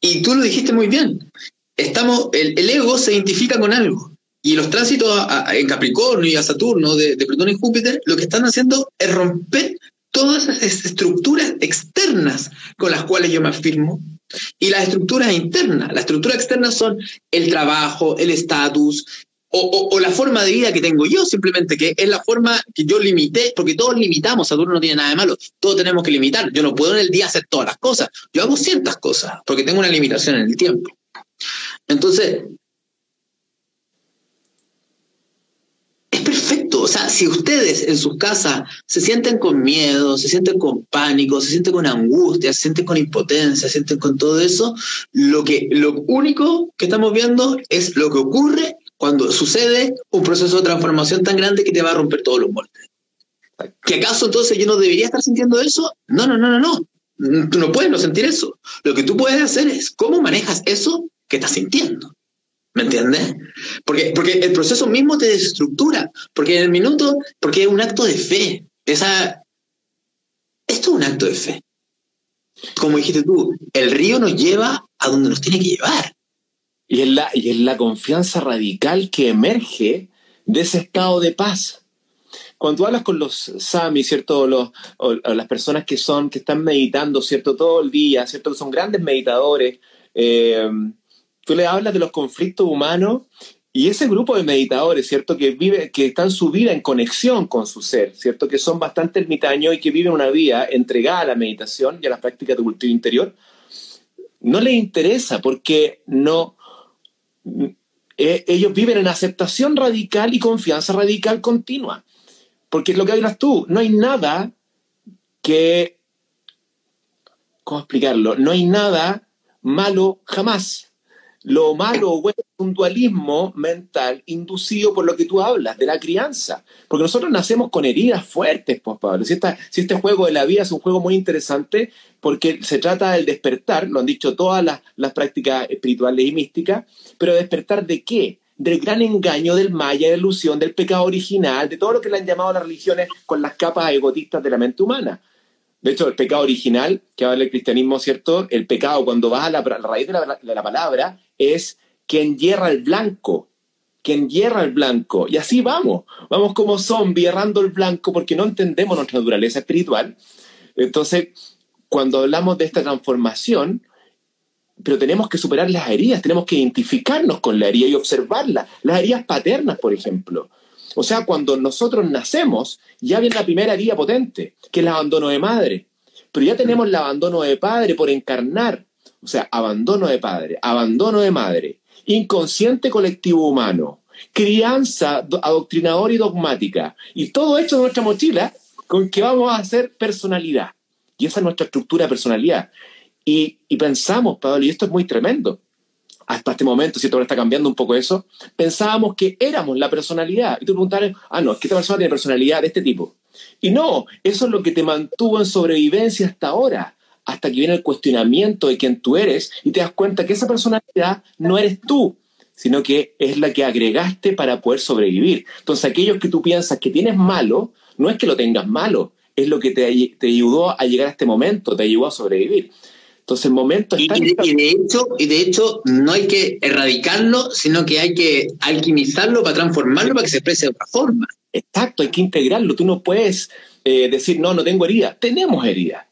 y tú lo dijiste muy bien. Estamos, el, ego se identifica con algo. Y los tránsitos en Capricornio y a Saturno de, de Plutón y Júpiter lo que están haciendo es romper todas esas estructuras externas con las cuales yo me afirmo y las estructuras internas. Las estructuras externas son el trabajo, el estatus o, la forma de vida que tengo yo, simplemente que es la forma que yo limité, porque todos limitamos, Saturno no tiene nada de malo, todos tenemos que limitar. Yo no puedo en el día hacer todas las cosas, yo hago ciertas cosas, porque tengo una limitación en el tiempo. Entonces, perfecto. O sea, si ustedes en sus casas se sienten con miedo, se sienten con pánico, se sienten con angustia, se sienten con impotencia, se sienten con todo eso, lo, que, lo único que estamos viendo es lo que ocurre cuando sucede un proceso de transformación tan grande que te va a romper todos los moldes. ¿Que acaso entonces yo no debería estar sintiendo eso? No, no, no, no, no. Tú no puedes no sentir eso. Lo que tú puedes hacer es cómo manejas eso que estás sintiendo. ¿Me entiendes? Porque, porque el proceso mismo te desestructura, porque en el minuto, porque es un acto de fe. Esa, esto es un acto de fe. Como dijiste tú, el río nos lleva a donde nos tiene que llevar. Y es la, y es la confianza radical que emerge de ese estado de paz. Cuando tú hablas con los sami, ¿cierto? Los, o, las personas que son, que están meditando, ¿cierto? Todo el día, ¿cierto? Son grandes meditadores. Eh, tú le hablas de los conflictos humanos y ese grupo de meditadores, ¿cierto? Que, vive, que están su vida en conexión con su ser, ¿cierto? Que son bastante ermitaños y que viven una vida entregada a la meditación y a las prácticas de cultivo interior, no les interesa porque no... Eh, ellos viven en aceptación radical y confianza radical continua. Porque es lo que hablas tú, no hay nada que... ¿Cómo explicarlo? No hay nada malo jamás. Lo malo o bueno es un dualismo mental inducido por lo que tú hablas, de la crianza. Porque nosotros nacemos con heridas fuertes, pues, Pablo. Si, si este juego de la vida es un juego muy interesante, porque se trata del despertar, lo han dicho todas las, las prácticas espirituales y místicas, pero despertar de qué? Del gran engaño del maya, de la ilusión, del pecado original, de todo lo que le han llamado las religiones con las capas egotistas de la mente humana. De hecho, el pecado original, que habla el cristianismo, ¿cierto? El pecado, cuando vas a la, raíz de la, de la, palabra, es quien hierra el blanco, quien hierra el blanco. Y así vamos, vamos como zombies errando el blanco porque no entendemos nuestra naturaleza espiritual. Entonces, cuando hablamos de esta transformación, pero tenemos que superar las heridas, tenemos que identificarnos con la herida y observarla. Las heridas paternas, por ejemplo. O sea, cuando nosotros nacemos, ya viene la primera herida potente, que es el abandono de madre. pero ya tenemos el abandono de padre por encarnar, o sea, abandono de padre, abandono de madre, inconsciente colectivo humano, crianza adoctrinadora y dogmática, y todo esto en nuestra mochila con que vamos a hacer personalidad. Y esa es nuestra estructura de personalidad. Y, pensamos, Pablo, y esto es muy tremendo, hasta este momento, ¿cierto? Ahora está cambiando un poco eso, pensábamos que éramos la personalidad. Y tú preguntabas, ah, no, es que persona tiene personalidad de este tipo. Y no, eso es lo que te mantuvo en sobrevivencia hasta ahora, hasta que viene el cuestionamiento de quién tú eres y te das cuenta que esa personalidad no eres tú, sino que es la que agregaste para poder sobrevivir. Entonces, aquellos que tú piensas que tienes malo, no es que lo tengas malo, es lo que te, te ayudó a llegar a este momento, te ayudó a sobrevivir. Entonces, el momento está... Y, y, de hecho, y de hecho, no hay que erradicarlo, sino que hay que alquimizarlo para transformarlo para que se exprese de otra forma. Exacto, hay que integrarlo. Tú no puedes eh, decir, no, no tengo herida. Tenemos herida.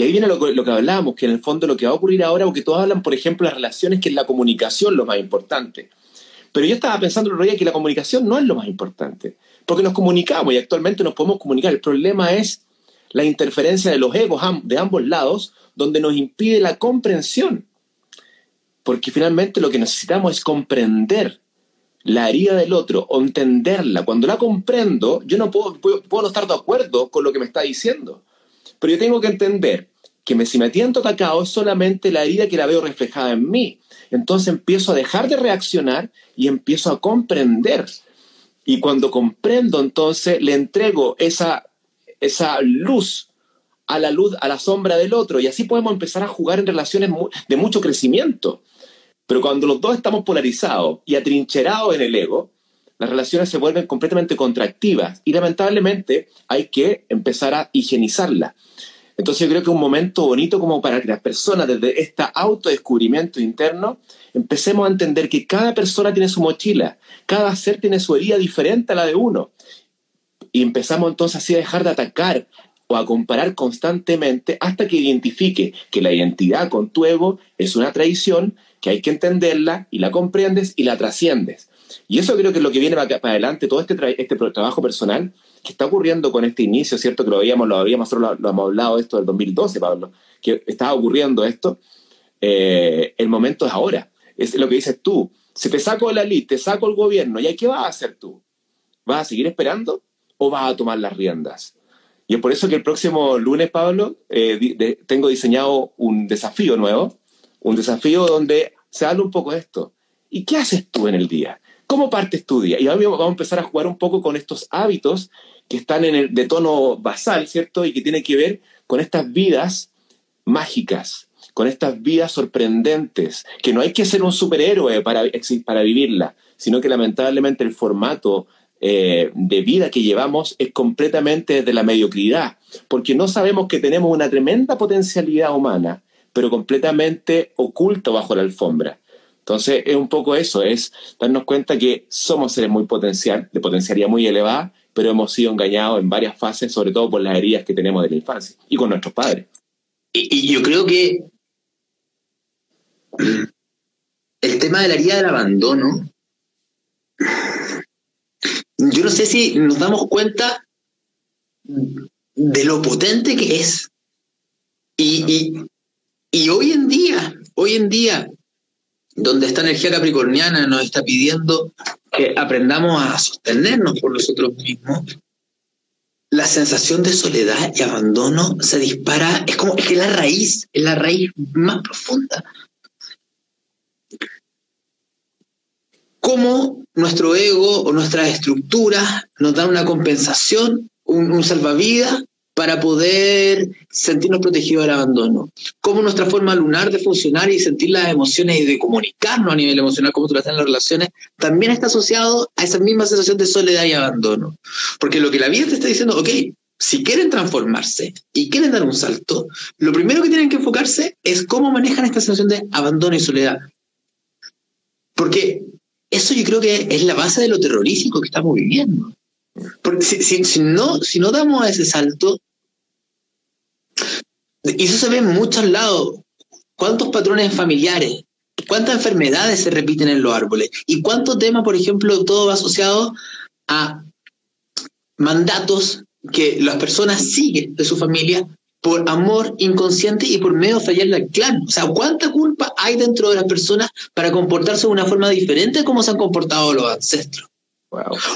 Y ahí viene lo, lo, que hablábamos, que en el fondo lo que va a ocurrir ahora, porque todos hablan, por ejemplo, de las relaciones, que es la comunicación lo más importante. Pero yo estaba pensando el que la comunicación no es lo más importante, porque nos comunicamos y actualmente nos podemos comunicar. El problema es la interferencia de los egos de ambos lados, donde nos impide la comprensión. Porque finalmente lo que necesitamos es comprender la herida del otro o entenderla. Cuando la comprendo, yo no puedo, puedo, no estar de acuerdo con lo que me está diciendo. Pero yo tengo que entender que me, si me siento atacado es solamente la herida que la veo reflejada en mí. Entonces empiezo a dejar de reaccionar y empiezo a comprender. Y cuando comprendo, entonces le entrego esa, esa luz a la luz, a la sombra del otro. Y así podemos empezar a jugar en relaciones de mucho crecimiento. Pero cuando los dos estamos polarizados y atrincherados en el ego, las relaciones se vuelven completamente contractivas y lamentablemente hay que empezar a higienizarla. Entonces yo creo que un momento bonito como para que las personas desde este autodescubrimiento interno empecemos a entender que cada persona tiene su mochila, cada ser tiene su herida diferente a la de uno. Y empezamos entonces así a dejar de atacar o a comparar constantemente hasta que identifique que la identidad con tu ego es una traición, que hay que entenderla y la comprendes y la trasciendes. Y eso creo que es lo que viene para, adelante, todo este, este trabajo personal que está ocurriendo con este inicio, ¿cierto? Que lo habíamos, lo habíamos, lo, lo hemos hablado esto del 2012, Pablo, que estaba ocurriendo esto. Eh, el momento es ahora. Es lo que dices tú. Si te saco la lista, te saco el gobierno, ¿y qué vas a hacer tú? ¿Vas a seguir esperando o vas a tomar las riendas? Y es por eso que el próximo lunes, Pablo, eh, tengo diseñado un desafío nuevo, un desafío donde se habla un poco de esto. ¿Y qué haces tú en el día? ¿Cómo partes tu? Y ahora vamos a empezar a jugar un poco con estos hábitos que están en el, de tono basal, ¿cierto? Y que tienen que ver con estas vidas mágicas, con estas vidas sorprendentes, que no hay que ser un superhéroe para, para vivirla, sino que lamentablemente el formato eh, de vida que llevamos es completamente de la mediocridad, porque no sabemos que tenemos una tremenda potencialidad humana, pero completamente oculta bajo la alfombra. Entonces es un poco eso, es darnos cuenta que somos seres muy potencial, de potencialidad muy elevada, pero hemos sido engañados en varias fases, sobre todo por las heridas que tenemos de la infancia y con nuestros padres. Y, y yo creo que el tema de la herida del abandono yo no sé si nos damos cuenta de lo potente que es. Y, hoy en día, hoy en día, donde esta energía capricorniana nos está pidiendo que aprendamos a sostenernos por nosotros mismos, la sensación de soledad y abandono se dispara, es como que la raíz, es la raíz más profunda. cómo nuestro ego o nuestras estructuras nos dan una compensación, un, salvavidas para poder sentirnos protegidos del abandono. Cómo nuestra forma lunar de funcionar y sentir las emociones y de comunicarnos a nivel emocional, como tú haces en las relaciones, también está asociado a esa misma sensación de soledad y abandono. Porque lo que la vida te está diciendo, ok, si quieren transformarse y quieren dar un salto, lo primero que tienen que enfocarse es cómo manejan esta sensación de abandono y soledad. Porque eso yo creo que es la base de lo terrorífico que estamos viviendo. Porque si, no, si no damos ese salto, y eso se ve en muchos lados, cuántos patrones familiares, cuántas enfermedades se repiten en los árboles y cuántos temas, por ejemplo, todo va asociado a mandatos que las personas siguen de su familia por amor inconsciente y por medio de fallarle al clan. O sea, ¿cuánta culpa hay dentro de las personas para comportarse de una forma diferente como se han comportado los ancestros?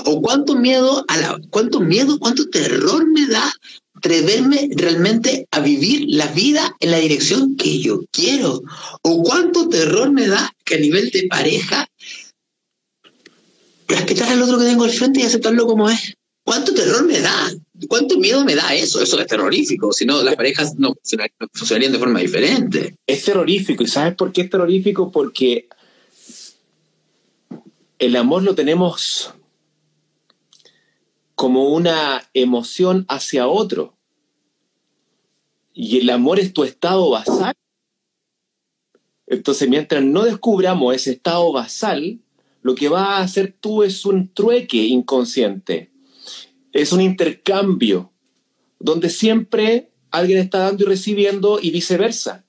O cuánto miedo, a la, cuánto miedo, cuánto terror me da atreverme realmente a vivir la vida en la dirección que yo quiero. O cuánto terror me da que a nivel de pareja respetar al otro que tengo al frente y aceptarlo como es. ¿Cuánto terror me da? ¿Cuánto miedo me da eso? Eso es terrorífico. Si no, las parejas no funcionarían de forma diferente. Es terrorífico. ¿Y sabes por qué es terrorífico? Porque el amor lo tenemos como una emoción hacia otro. Y el amor es tu estado basal. Entonces, mientras no descubramos ese estado basal, lo que va a hacer tú es un trueque inconsciente es un intercambio donde siempre alguien está dando y recibiendo y viceversa.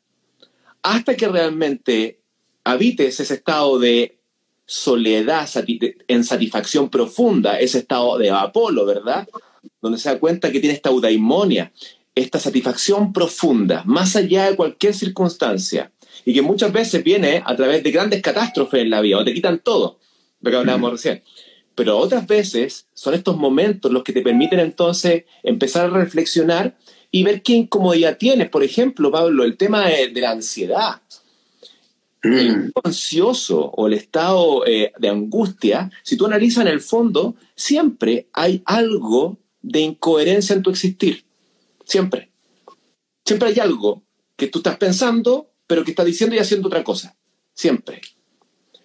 Hasta que realmente habites ese estado de soledad en satisfacción profunda, ese estado de Apolo, ¿verdad? Donde se da cuenta que tiene esta eudaimonia, esta satisfacción profunda, más allá de cualquier circunstancia, y que muchas veces viene a través de grandes catástrofes en la vida, o te quitan todo, lo que hablábamos recién. Pero otras veces son estos momentos los que te permiten entonces empezar a reflexionar y ver qué incomodidad tienes. Por ejemplo, Pablo, el tema de, la ansiedad. El mm. ansioso o el estado eh, de angustia, si tú analizas en el fondo, siempre hay algo de incoherencia en tu existir. Siempre. Siempre hay algo que tú estás pensando, pero que estás diciendo y haciendo otra cosa. Siempre.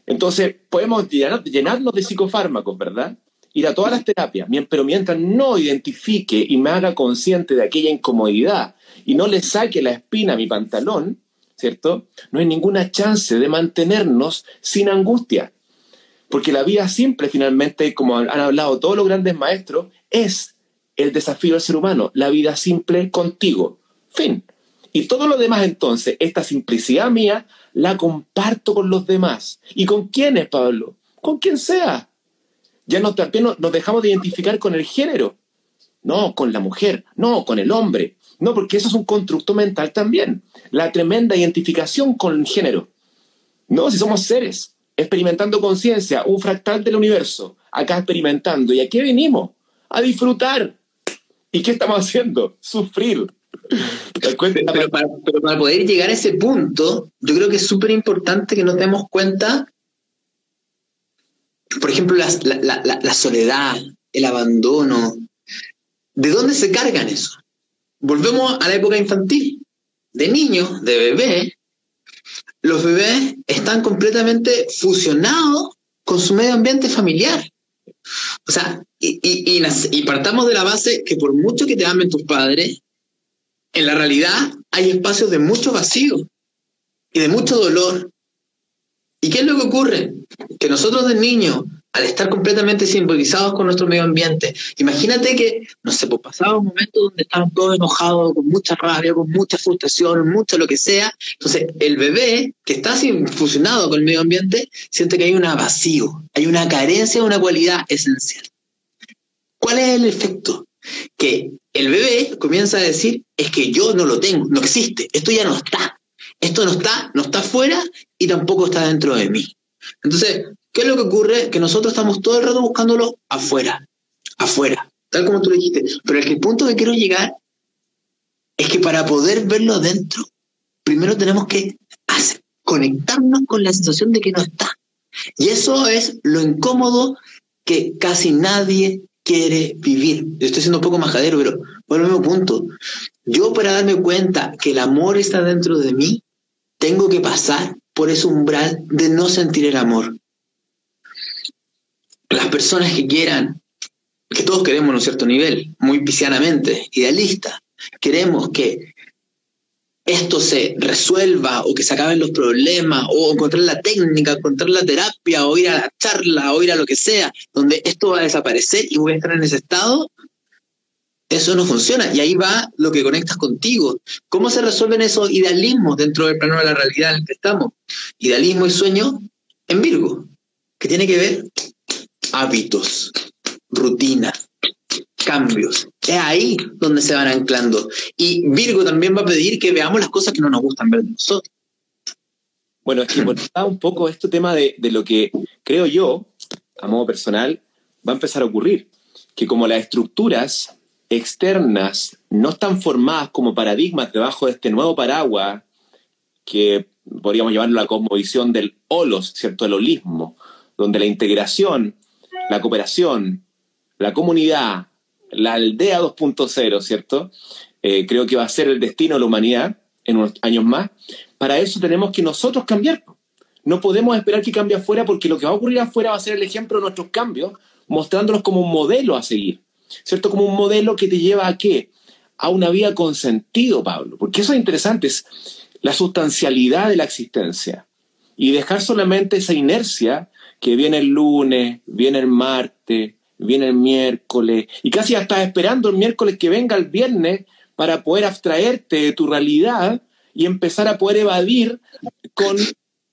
Entonces, podemos llenarnos de psicofármacos, ¿verdad? Ir a todas las terapias, pero mientras no identifique y me haga consciente de aquella incomodidad y no le saque la espina a mi pantalón, ¿cierto? No hay ninguna chance de mantenernos sin angustia. Porque la vida simple, finalmente, como han hablado todos los grandes maestros, es el desafío del ser humano, la vida simple contigo. Fin. Y todo lo demás entonces, esta simplicidad mía, la comparto con los demás. ¿Y con quiénes, Pablo? Con quien sea. Ya nos, también nos dejamos de identificar con el género. No, con la mujer. No, con el hombre. No, porque eso es un constructo mental también. La tremenda identificación con el género. No, si somos seres, experimentando conciencia, un fractal del universo, acá experimentando. ¿Y a qué venimos? A disfrutar. ¿Y qué estamos haciendo? Sufrir. Pero para, poder llegar a ese punto, yo creo que es súper importante que nos demos cuenta, por ejemplo, la, soledad, el abandono, ¿de dónde se cargan eso? Volvemos a la época infantil. De niños, de bebé, los bebés están completamente fusionados con su medio ambiente familiar. O sea, y, y, partamos de la base que por mucho que te amen tus padres, en la realidad hay espacios de mucho vacío y de mucho dolor. ¿Y qué es lo que ocurre? Que nosotros de niños, al estar completamente simbolizados con nuestro medio ambiente, imagínate que, no sé, pues un momento donde estaban todos enojados, con mucha rabia, con mucha frustración, mucho lo que sea. Entonces, el bebé que está fusionado con el medio ambiente siente que hay un vacío, hay una carencia de una cualidad esencial. ¿Cuál es el efecto? Que el bebé comienza a decir, es que yo no lo tengo, no existe, esto ya no está. Esto no está, no está fuera y tampoco está dentro de mí. Entonces, ¿qué es lo que ocurre? Que nosotros estamos todo el rato buscándolo afuera, afuera, tal como tú le dijiste. Pero el punto que quiero llegar es que para poder verlo dentro, primero tenemos que conectarnos con la situación de que no está. Y eso es lo incómodo que casi nadie quiere vivir. Yo estoy siendo un poco majadero, pero por el mismo punto. Yo para darme cuenta que el amor está dentro de mí, tengo que pasar por ese umbral de no sentir el amor. Las personas que quieran, que todos queremos en un cierto nivel, muy piscianamente, idealista, queremos que esto se resuelva o que se acaben los problemas o encontrar la técnica, encontrar la terapia o ir a la charla o ir a lo que sea, donde esto va a desaparecer y voy a estar en ese estado, eso no funciona. Y ahí va lo que conectas contigo. ¿Cómo se resuelven esos idealismos dentro del plano de la realidad en el que estamos? Idealismo y sueño en Virgo, que tiene que ver hábitos, rutina, cambios. Es ahí donde se van anclando. Y Virgo también va a pedir que veamos las cosas que no nos gustan ver nosotros. Bueno, es que un poco este tema de, de lo que creo yo, a modo personal, va a empezar a ocurrir. Que como las estructuras externas no están formadas como paradigmas debajo de este nuevo paraguas que podríamos llamarlo la cosmovisión del holos, ¿cierto? El holismo, donde la integración, la cooperación, la comunidad, la aldea 2.0, ¿cierto? Eh, creo que va a ser el destino de la humanidad en unos años más. Para eso tenemos que nosotros cambiar. No podemos esperar que cambie afuera porque lo que va a ocurrir afuera va a ser el ejemplo de nuestros cambios, mostrándolos como un modelo a seguir, ¿cierto? Como un modelo que te lleva a qué? A una vida con sentido, Pablo. Porque eso es interesante, es la sustancialidad de la existencia y dejar solamente esa inercia que viene el lunes, viene el martes, viene el miércoles, y casi ya estás esperando el miércoles que venga el viernes para poder abstraerte de tu realidad y empezar a poder evadir con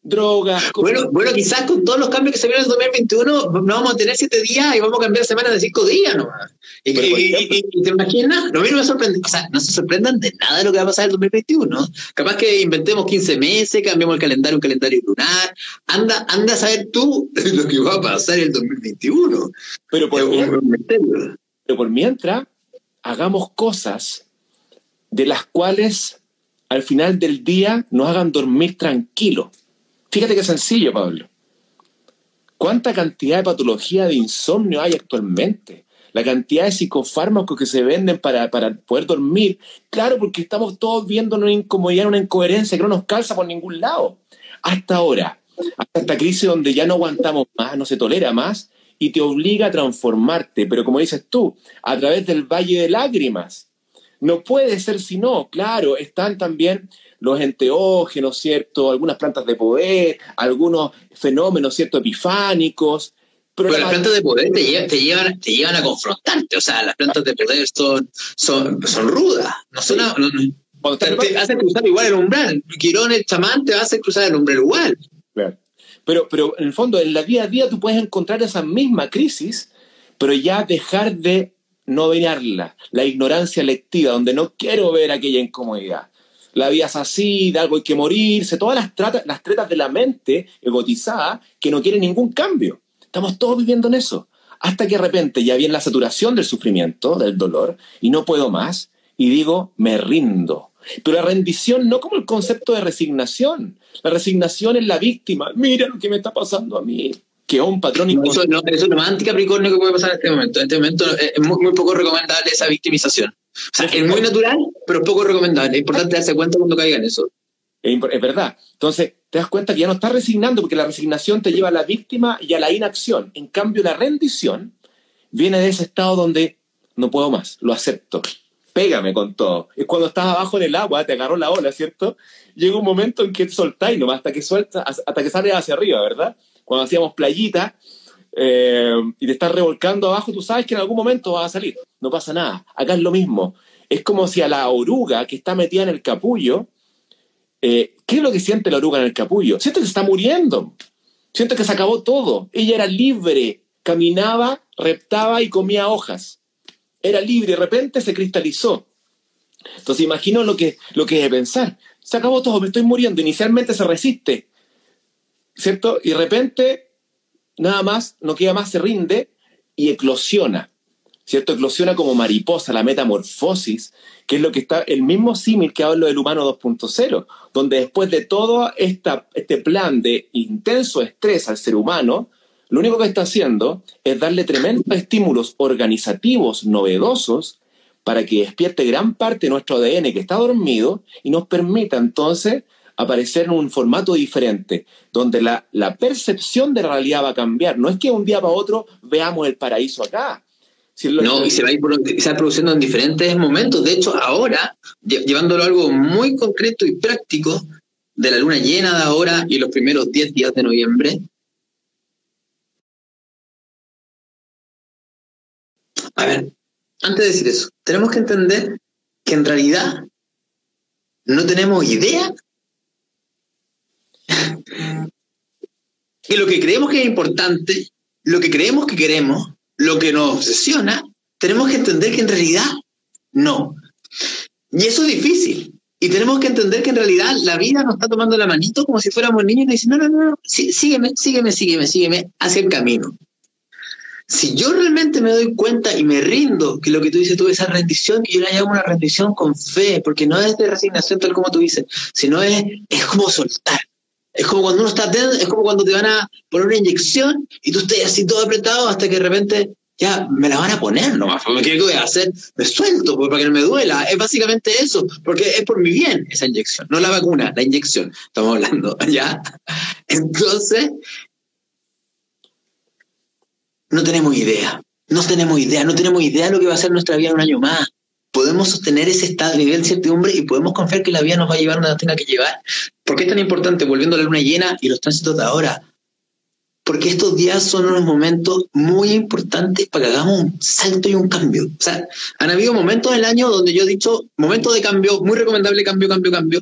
drogas. Bueno, bueno, quizás con todos los cambios que se vienen en el 2021 no vamos a tener siete días y vamos a cambiar semanas de cinco días nomás. Y, te imaginas, no, me sorprende, o sea, no se sorprendan de nada de lo que va a pasar en el 2021. Capaz que inventemos 15 meses, cambiemos el calendario, un calendario lunar. Anda, anda a saber tú lo que va a pasar en el 2021. Pero por, mientras, pero por mientras, hagamos cosas de las cuales al final del día nos hagan dormir tranquilos Fíjate qué sencillo, Pablo. ¿Cuánta cantidad de patología de insomnio hay actualmente? La cantidad de psicofármacos que se venden para, poder dormir. Claro, porque estamos todos viendo una incomodidad, una incoherencia que no nos calza por ningún lado. Hasta ahora, hasta esta crisis donde ya no aguantamos más, no se tolera más y te obliga a transformarte. Pero como dices tú, a través del valle de lágrimas. No puede ser si no. Claro, están también los enteógenos, ¿cierto? Algunas plantas de poder, algunos fenómenos, ¿cierto? Epifánicos. Pero, las plantas de poder te llevan, te llevan, a confrontarte, o sea, las plantas de poder son, son, son rudas, no son... te, hacen cruzar igual el umbral. Quirón, el chamán, te hace cruzar el umbral igual. Pero, pero en el fondo, en la día a día tú puedes encontrar esa misma crisis, pero ya dejar de no verla, la ignorancia lectiva, donde no quiero ver aquella incomodidad la vida es así, de algo hay que morirse, todas las, las tretas de la mente egotizada que no quieren ningún cambio. Estamos todos viviendo en eso. Hasta que de repente ya viene la saturación del sufrimiento, del dolor, y no puedo más, y digo, me rindo. Pero la rendición no como el concepto de resignación. La resignación es la víctima. Mira lo que me está pasando a mí. Que un patrón no, eso, no, eso, es lo más anticapricornio que puede pasar en este momento. En este momento es muy poco recomendable esa victimización. O sea, es muy natural, pero poco recomendable. Es importante darse cuenta cuando caiga en eso. Es, verdad. Entonces, te das cuenta que ya no estás resignando, porque la resignación te lleva a la víctima y a la inacción. En cambio, la rendición viene de ese estado donde no puedo más, lo acepto. Pégame con todo. Es cuando estás abajo en el agua, te agarró la ola, ¿cierto? Llega un momento en que soltáis nomás hasta que suelta, hasta que sale hacia arriba, ¿verdad? Cuando hacíamos playita, eh, y te estás revolcando abajo, tú sabes que en algún momento va a salir. No pasa nada. Acá es lo mismo. Es como si a la oruga que está metida en el capullo, eh, ¿qué es lo que siente la oruga en el capullo? Siente que se está muriendo. Siente que se acabó todo. Ella era libre, caminaba, reptaba y comía hojas. Era libre, y de repente se cristalizó. Entonces imagino lo que, lo que es pensar. Se acabó todo, me estoy muriendo. Inicialmente se resiste, ¿cierto? Y de repente nada más, no queda más, se rinde y eclosiona. ¿Cierto? Eclosiona como mariposa, la metamorfosis, que es lo que está, el mismo símil que hablo del humano 2.0, donde después de todo este plan de intenso estrés al ser humano, lo único que está haciendo es darle tremendos estímulos organizativos novedosos para que despierte gran parte de nuestro ADN que está dormido y nos permita entonces aparecer en un formato diferente, donde la, percepción de realidad va a cambiar. No es que un día para otro veamos el paraíso acá. no, y se va, a ir, produciendo en diferentes momentos. De hecho, ahora, llevándolo a algo muy concreto y práctico, de la luna llena de ahora y los primeros 10 días de noviembre, A ver, antes de decir eso, tenemos que entender que en realidad no tenemos idea que lo que creemos que es importante, lo que creemos que queremos, lo que nos obsesiona, tenemos que entender que en realidad no. Y eso es difícil. Y tenemos que entender que en realidad la vida nos está tomando la manito como si fuéramos niños y nos dice, no, no, no, sígueme, sígueme, sígueme, sígueme hacia el camino. Si yo realmente me doy cuenta y me rindo, que lo que tú dices tú, esa rendición, que yo la llamo una rendición con fe, porque no es de resignación tal como tú dices, sino es, es como soltar. Es como cuando uno está es como cuando te van a poner una inyección y tú estás así todo apretado hasta que de repente ya me la van a poner nomás. ¿Qué voy a hacer? Me suelto pues, para que no me duela. Es básicamente eso, porque es por mi bien esa inyección, no la vacuna, la inyección. Estamos hablando, ¿ya? Entonces, no tenemos idea. No tenemos idea, no tenemos idea de lo que va a ser nuestra vida un año más. Podemos sostener ese estado, nivel de incertidumbre y podemos confiar que la vida nos va a llevar donde nos tenga que llevar. ¿Por qué es tan importante, volviendo a la luna llena y los tránsitos de ahora? Porque estos días son unos momentos muy importantes para que hagamos un salto y un cambio. O sea, han habido momentos del año donde yo he dicho, momentos de cambio, muy recomendable cambio, cambio, cambio.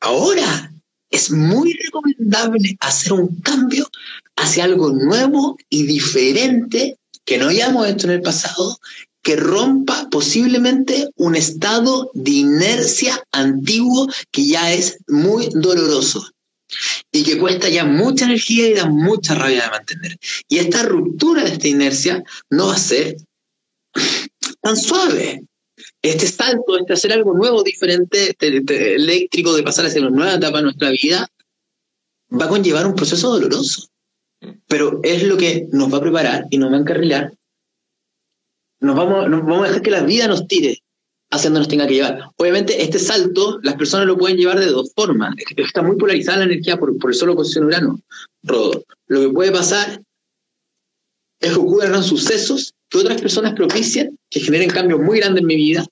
Ahora es muy recomendable hacer un cambio hacia algo nuevo y diferente que no hayamos hecho en el pasado, que rompa posiblemente un estado de inercia antiguo que ya es muy doloroso y que cuesta ya mucha energía y da mucha rabia de mantener. Y esta ruptura de esta inercia no va a ser tan suave. Este salto, este hacer algo nuevo, diferente, este, este eléctrico, de pasar hacia una nueva etapa de nuestra vida, va a conllevar un proceso doloroso. Pero es lo que nos va a preparar y nos va a encarrilar. Nos vamos, nos vamos a dejar que la vida nos tire hacia donde nos tenga que llevar. Obviamente, este salto, las personas lo pueden llevar de dos formas. Está muy polarizada la energía por, por el solo posición Urano, Rodo. Lo que puede pasar es que ocurran sucesos que otras personas propicien, que generen cambios muy grandes en mi vida.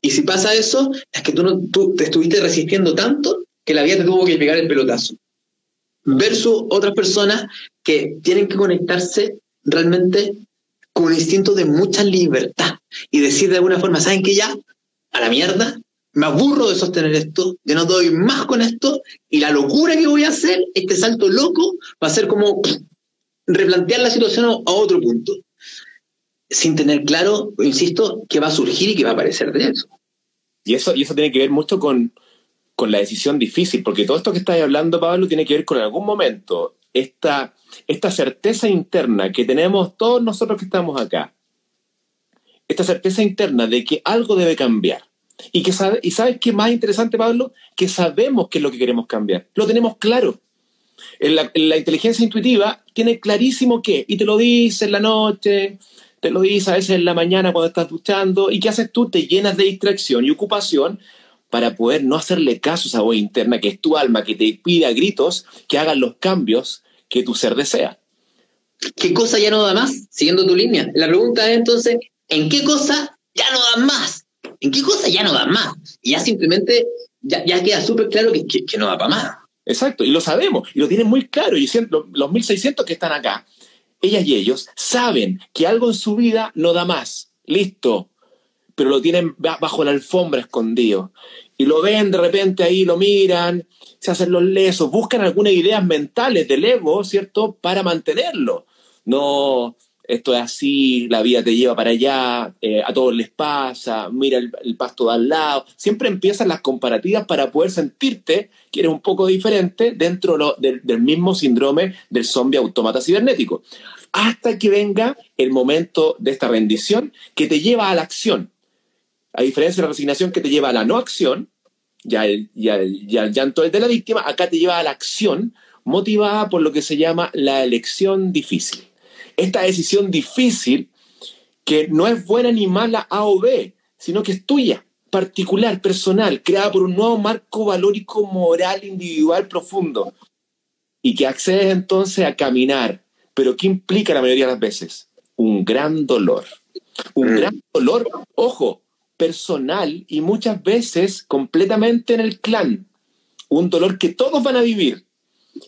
Y si pasa eso, es que tú, no, tú te estuviste resistiendo tanto que la vida te tuvo que pegar el pelotazo versus otras personas que tienen que conectarse realmente con un instinto de mucha libertad y decir de alguna forma, ¿saben qué ya? A la mierda, me aburro de sostener esto, de no doy más con esto y la locura que voy a hacer, este salto loco, va a ser como replantear la situación a otro punto, sin tener claro, insisto, qué va a surgir y qué va a aparecer de eso. Y eso, y eso tiene que ver mucho con, con la decisión difícil, porque todo esto que estás hablando, Pablo, tiene que ver con algún momento esta, esta certeza interna que tenemos todos nosotros que estamos acá, esta certeza interna de que algo debe cambiar. Y, que sabe, y sabes qué más interesante, Pablo, que sabemos qué es lo que queremos cambiar, lo tenemos claro. la, la inteligencia intuitiva tiene clarísimo qué, y te lo dice en la noche, te lo dice a veces en la mañana cuando estás duchando, y ¿qué haces tú? Te llenas de distracción y ocupación para poder no hacerle caso a esa voz interna que es tu alma, que te pide a gritos que hagan los cambios que tu ser desea. ¿Qué cosa ya no da más? Siguiendo tu línea. La pregunta es entonces, ¿en qué cosa ya no da más? ¿En qué cosa ya no da más? Y ya simplemente, ya, queda súper claro que, que, no da para más. Exacto, y lo sabemos, y lo tienen muy claro. Y los, los 1600 que están acá, ellas y ellos saben que algo en su vida no da más. Listo, pero lo tienen bajo la alfombra escondido. Y lo ven de repente ahí, lo miran, se hacen los lesos, buscan algunas ideas mentales del ego, ¿cierto?, para mantenerlo. No, esto es así, la vida te lleva para allá, eh, a todos les pasa, mira el, pasto de al lado. Siempre empiezan las comparativas para poder sentirte que eres un poco diferente dentro del, del mismo síndrome del zombie autómata cibernético. Hasta que venga el momento de esta rendición que te lleva a la acción a diferencia de la resignación que te lleva a la no acción, ya el, ya el, llanto es de la víctima, acá te lleva a la acción motivada por lo que se llama la elección difícil. Esta decisión difícil que no es buena ni mala A o B, sino que es tuya, particular, personal, creada por un nuevo marco valórico moral individual profundo y que accedes entonces a caminar. Pero ¿qué implica la mayoría de las veces? Un gran dolor. Un mm. gran dolor, ojo, personal y muchas veces completamente en el clan. Un dolor que todos van a vivir,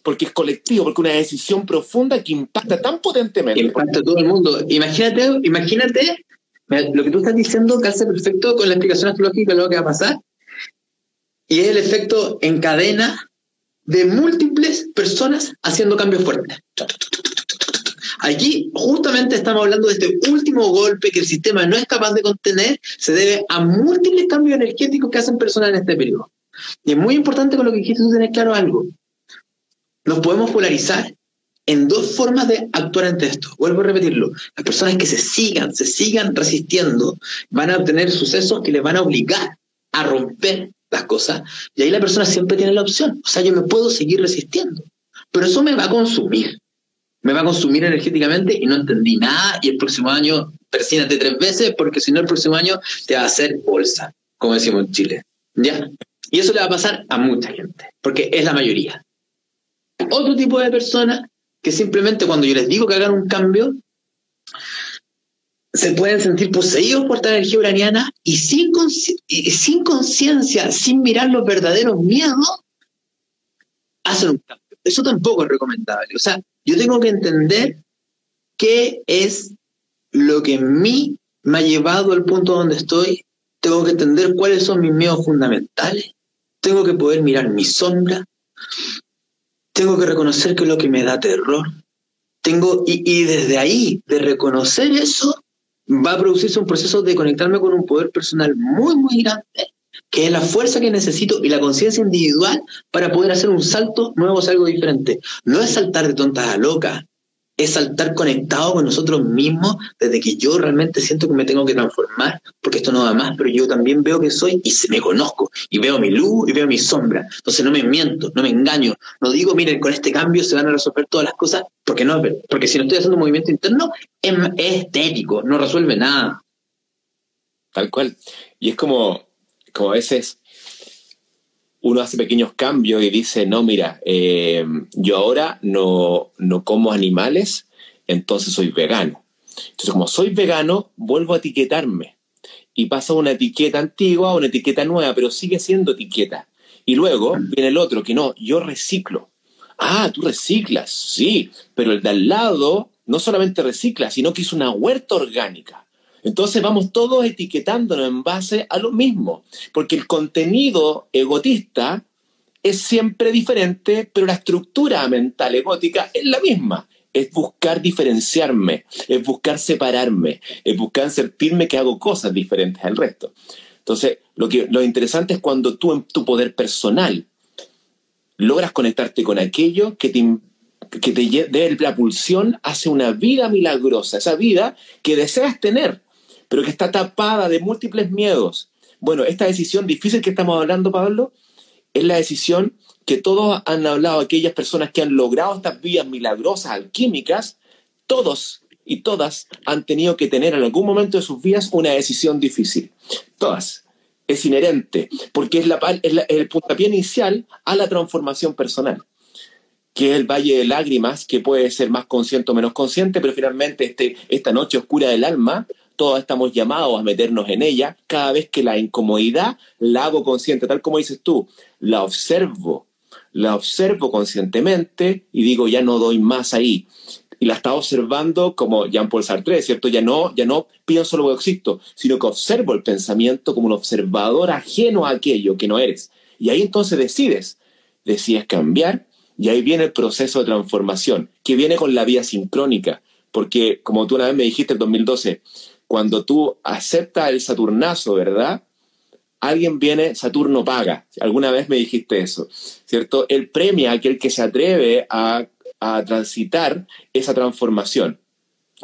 porque es colectivo, porque una decisión profunda que impacta tan potentemente. Impacta a todo el mundo. Imagínate, imagínate, lo que tú estás diciendo calza perfecto con la explicación astrológica de lo que va a pasar. Y es el efecto en cadena de múltiples personas haciendo cambios fuertes. Aquí justamente estamos hablando de este último golpe que el sistema no es capaz de contener, se debe a múltiples cambios energéticos que hacen personas en este periodo. Y es muy importante con lo que dijiste tú tener claro algo. Nos podemos polarizar en dos formas de actuar ante esto. Vuelvo a repetirlo. Las personas que se sigan, se sigan resistiendo, van a obtener sucesos que les van a obligar a romper las cosas. Y ahí la persona siempre tiene la opción. O sea, yo me puedo seguir resistiendo. Pero eso me va a consumir. Me va a consumir energéticamente y no entendí nada. Y el próximo año persínate tres veces porque si no el próximo año te va a hacer bolsa, como decimos en Chile. ¿Ya? Y eso le va a pasar a mucha gente, porque es la mayoría. Otro tipo de personas que simplemente cuando yo les digo que hagan un cambio, se pueden sentir poseídos por esta energía uraniana y sin, sin conciencia, sin mirar los verdaderos miedos, hacen un cambio. Eso tampoco es recomendable. O sea, yo tengo que entender qué es lo que en mí me ha llevado al punto donde estoy. Tengo que entender cuáles son mis miedos fundamentales. Tengo que poder mirar mi sombra tengo que reconocer que es lo que me da terror. Tengo, y, desde ahí, de reconocer eso, va a producirse un proceso de conectarme con un poder personal muy, muy grande, que es la fuerza que necesito y la conciencia individual para poder hacer un salto nuevo, algo diferente. No es saltar de tontas a locas, es saltar conectado con nosotros mismos desde que yo realmente siento que me tengo que transformar, porque esto no va más, pero yo también veo que soy y se me conozco, y veo mi luz y veo mi sombra. Entonces no me miento, no me engaño, no digo, miren, con este cambio se van a resolver todas las cosas, porque no, porque si no estoy haciendo un movimiento interno, es, estético, no resuelve nada. Tal cual. Y es como, como a veces uno hace pequeños cambios y dice, no, mira, eh, yo ahora no, no como animales, entonces soy vegano. Entonces, como soy vegano, vuelvo a etiquetarme. Y paso una etiqueta antigua a una etiqueta nueva, pero sigue siendo etiqueta. Y luego viene el otro, que no, yo reciclo. Ah, tú reciclas, sí, pero el de al lado no solamente recicla, sino que hizo una huerta orgánica. Entonces vamos todos etiquetándonos en base a lo mismo, porque el contenido egotista es siempre diferente, pero la estructura mental egótica es la misma. Es buscar diferenciarme, es buscar separarme, es buscar sentirme que hago cosas diferentes al resto. Entonces, lo, que, lo interesante es cuando tú en tu poder personal logras conectarte con aquello que te, que te dé la pulsión hacia una vida milagrosa, esa vida que deseas tener, pero que está tapada de múltiples miedos. Bueno, esta decisión difícil que estamos hablando, Pablo, es la decisión que todos han hablado, aquellas personas que han logrado estas vías milagrosas, alquímicas, todos y todas han tenido que tener en algún momento de sus vidas una decisión difícil. Todas. Es inherente, porque es, la, es, el puntapié inicial a la transformación personal que es el valle de lágrimas, que puede ser más consciente o menos consciente, pero finalmente este, esta noche oscura del alma todos estamos llamados a meternos en ella cada vez que la incomodidad la hago consciente, tal como dices tú, la observo, la observo conscientemente y digo, ya no doy más ahí. Y la estaba observando como Jean-Paul Sartre, ¿cierto? Ya no, ya no pienso lo que existo, sino que observo el pensamiento como un observador ajeno a aquello que no eres. Y ahí entonces decides, decides cambiar y ahí viene el proceso de transformación, que viene con la vía sincrónica, porque como tú una vez me dijiste en 2012, cuando tú aceptas el Saturnazo, ¿verdad? Alguien viene, Saturno paga. Alguna vez me dijiste eso, ¿cierto? Él premia a aquel que se atreve a, transitar esa transformación.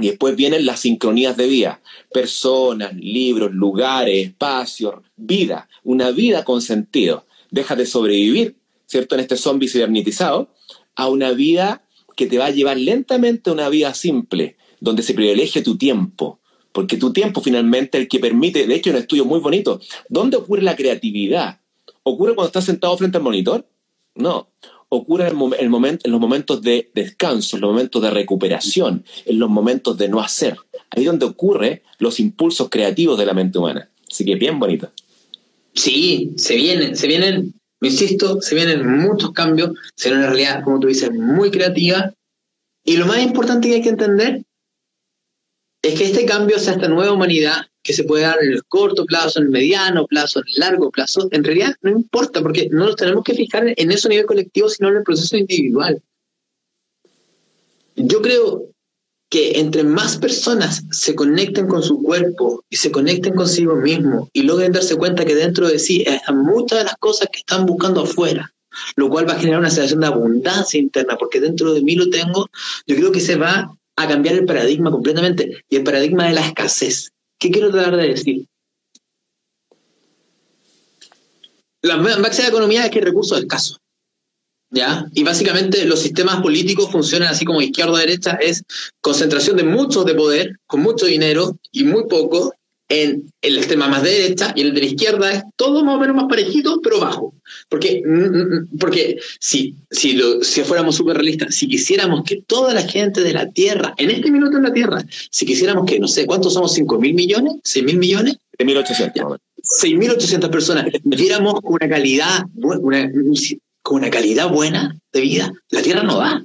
Y después vienen las sincronías de vida, personas, libros, lugares, espacios, vida, una vida con sentido. Deja de sobrevivir, ¿cierto? En este zombie cibernetizado, a una vida que te va a llevar lentamente a una vida simple, donde se privilegie tu tiempo, porque tu tiempo finalmente el que permite, de hecho, un estudio muy bonito, ¿dónde ocurre la creatividad? ¿Ocurre cuando estás sentado frente al monitor? No, ocurre en, el en los momentos de descanso, en los momentos de recuperación, en los momentos de no hacer. Ahí es donde ocurren los impulsos creativos de la mente humana. Así que bien bonito. Sí, se vienen, se vienen, insisto, se vienen muchos cambios, se viene una realidad, como tú dices, muy creativa. Y lo más importante que hay que entender es que este cambio, sea, esta nueva humanidad que se puede dar en el corto plazo, en el mediano plazo, en el largo plazo, en realidad no importa, porque no nos tenemos que fijar en eso a nivel colectivo, sino en el proceso individual. Yo creo que entre más personas se conecten con su cuerpo y se conecten consigo mismo y logren darse cuenta que dentro de sí están muchas de las cosas que están buscando afuera, lo cual va a generar una sensación de abundancia interna, porque dentro de mí lo tengo, yo creo que se va a cambiar el paradigma completamente y el paradigma de la escasez. ¿Qué quiero tratar de decir? La máxima economía es que hay recursos escasos. ¿Ya? Y básicamente los sistemas políticos funcionan así como izquierda-derecha, es concentración de muchos de poder, con mucho dinero y muy poco, en el sistema más de derecha y el de la izquierda es todo más o menos más parejito, pero bajo. Porque, mm, mm, mm, porque si, si, lo, si fuéramos súper realistas, si quisiéramos que toda la gente de la Tierra, en este minuto en la Tierra, si quisiéramos que, no sé, ¿cuántos somos? ¿5 mil millones? ¿6 mil millones? 6.800. 6.800 personas. Viéramos una calidad, una, con una calidad buena de vida, la Tierra no da.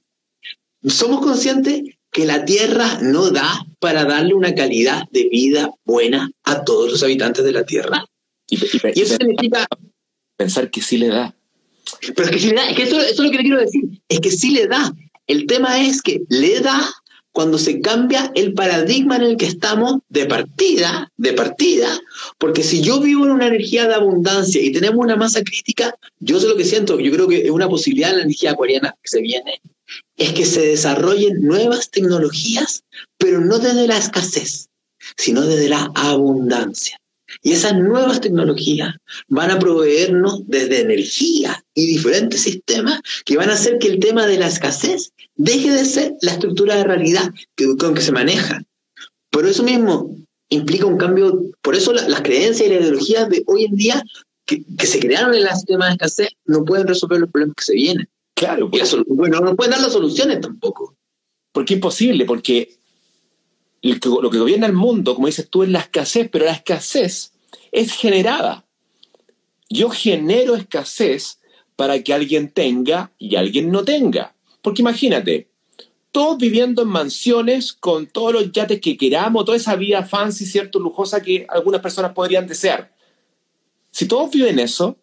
Somos conscientes que la Tierra no da para darle una calidad de vida buena a todos los habitantes de la Tierra. Y, eso significa... Pensar que sí le da. Pero es que sí le da, es que eso, eso es lo que le quiero decir, es que sí le da. El tema es que le da cuando se cambia el paradigma en el que estamos de partida, de partida, porque si yo vivo en una energía de abundancia y tenemos una masa crítica, yo sé lo que siento, yo creo que es una posibilidad en la energía acuariana que se viene, es que se desarrollen nuevas tecnologías, pero no desde la escasez, sino desde la abundancia. Y esas nuevas tecnologías van a proveernos desde energía y diferentes sistemas que van a hacer que el tema de la escasez deje de ser la estructura de realidad con que se maneja. Por eso mismo implica un cambio, por eso las creencias y las ideologías de hoy en día que, se crearon en el sistema de escasez no pueden resolver los problemas que se vienen. Claro. bueno, no pueden dar las soluciones tampoco. Porque es imposible, porque lo que gobierna el mundo, como dices tú, es la escasez, pero la escasez es generada. Yo genero escasez para que alguien tenga y alguien no tenga. Porque imagínate, todos viviendo en mansiones con todos los yates que queramos, toda esa vida fancy, cierto, lujosa que algunas personas podrían desear. Si todos viven eso,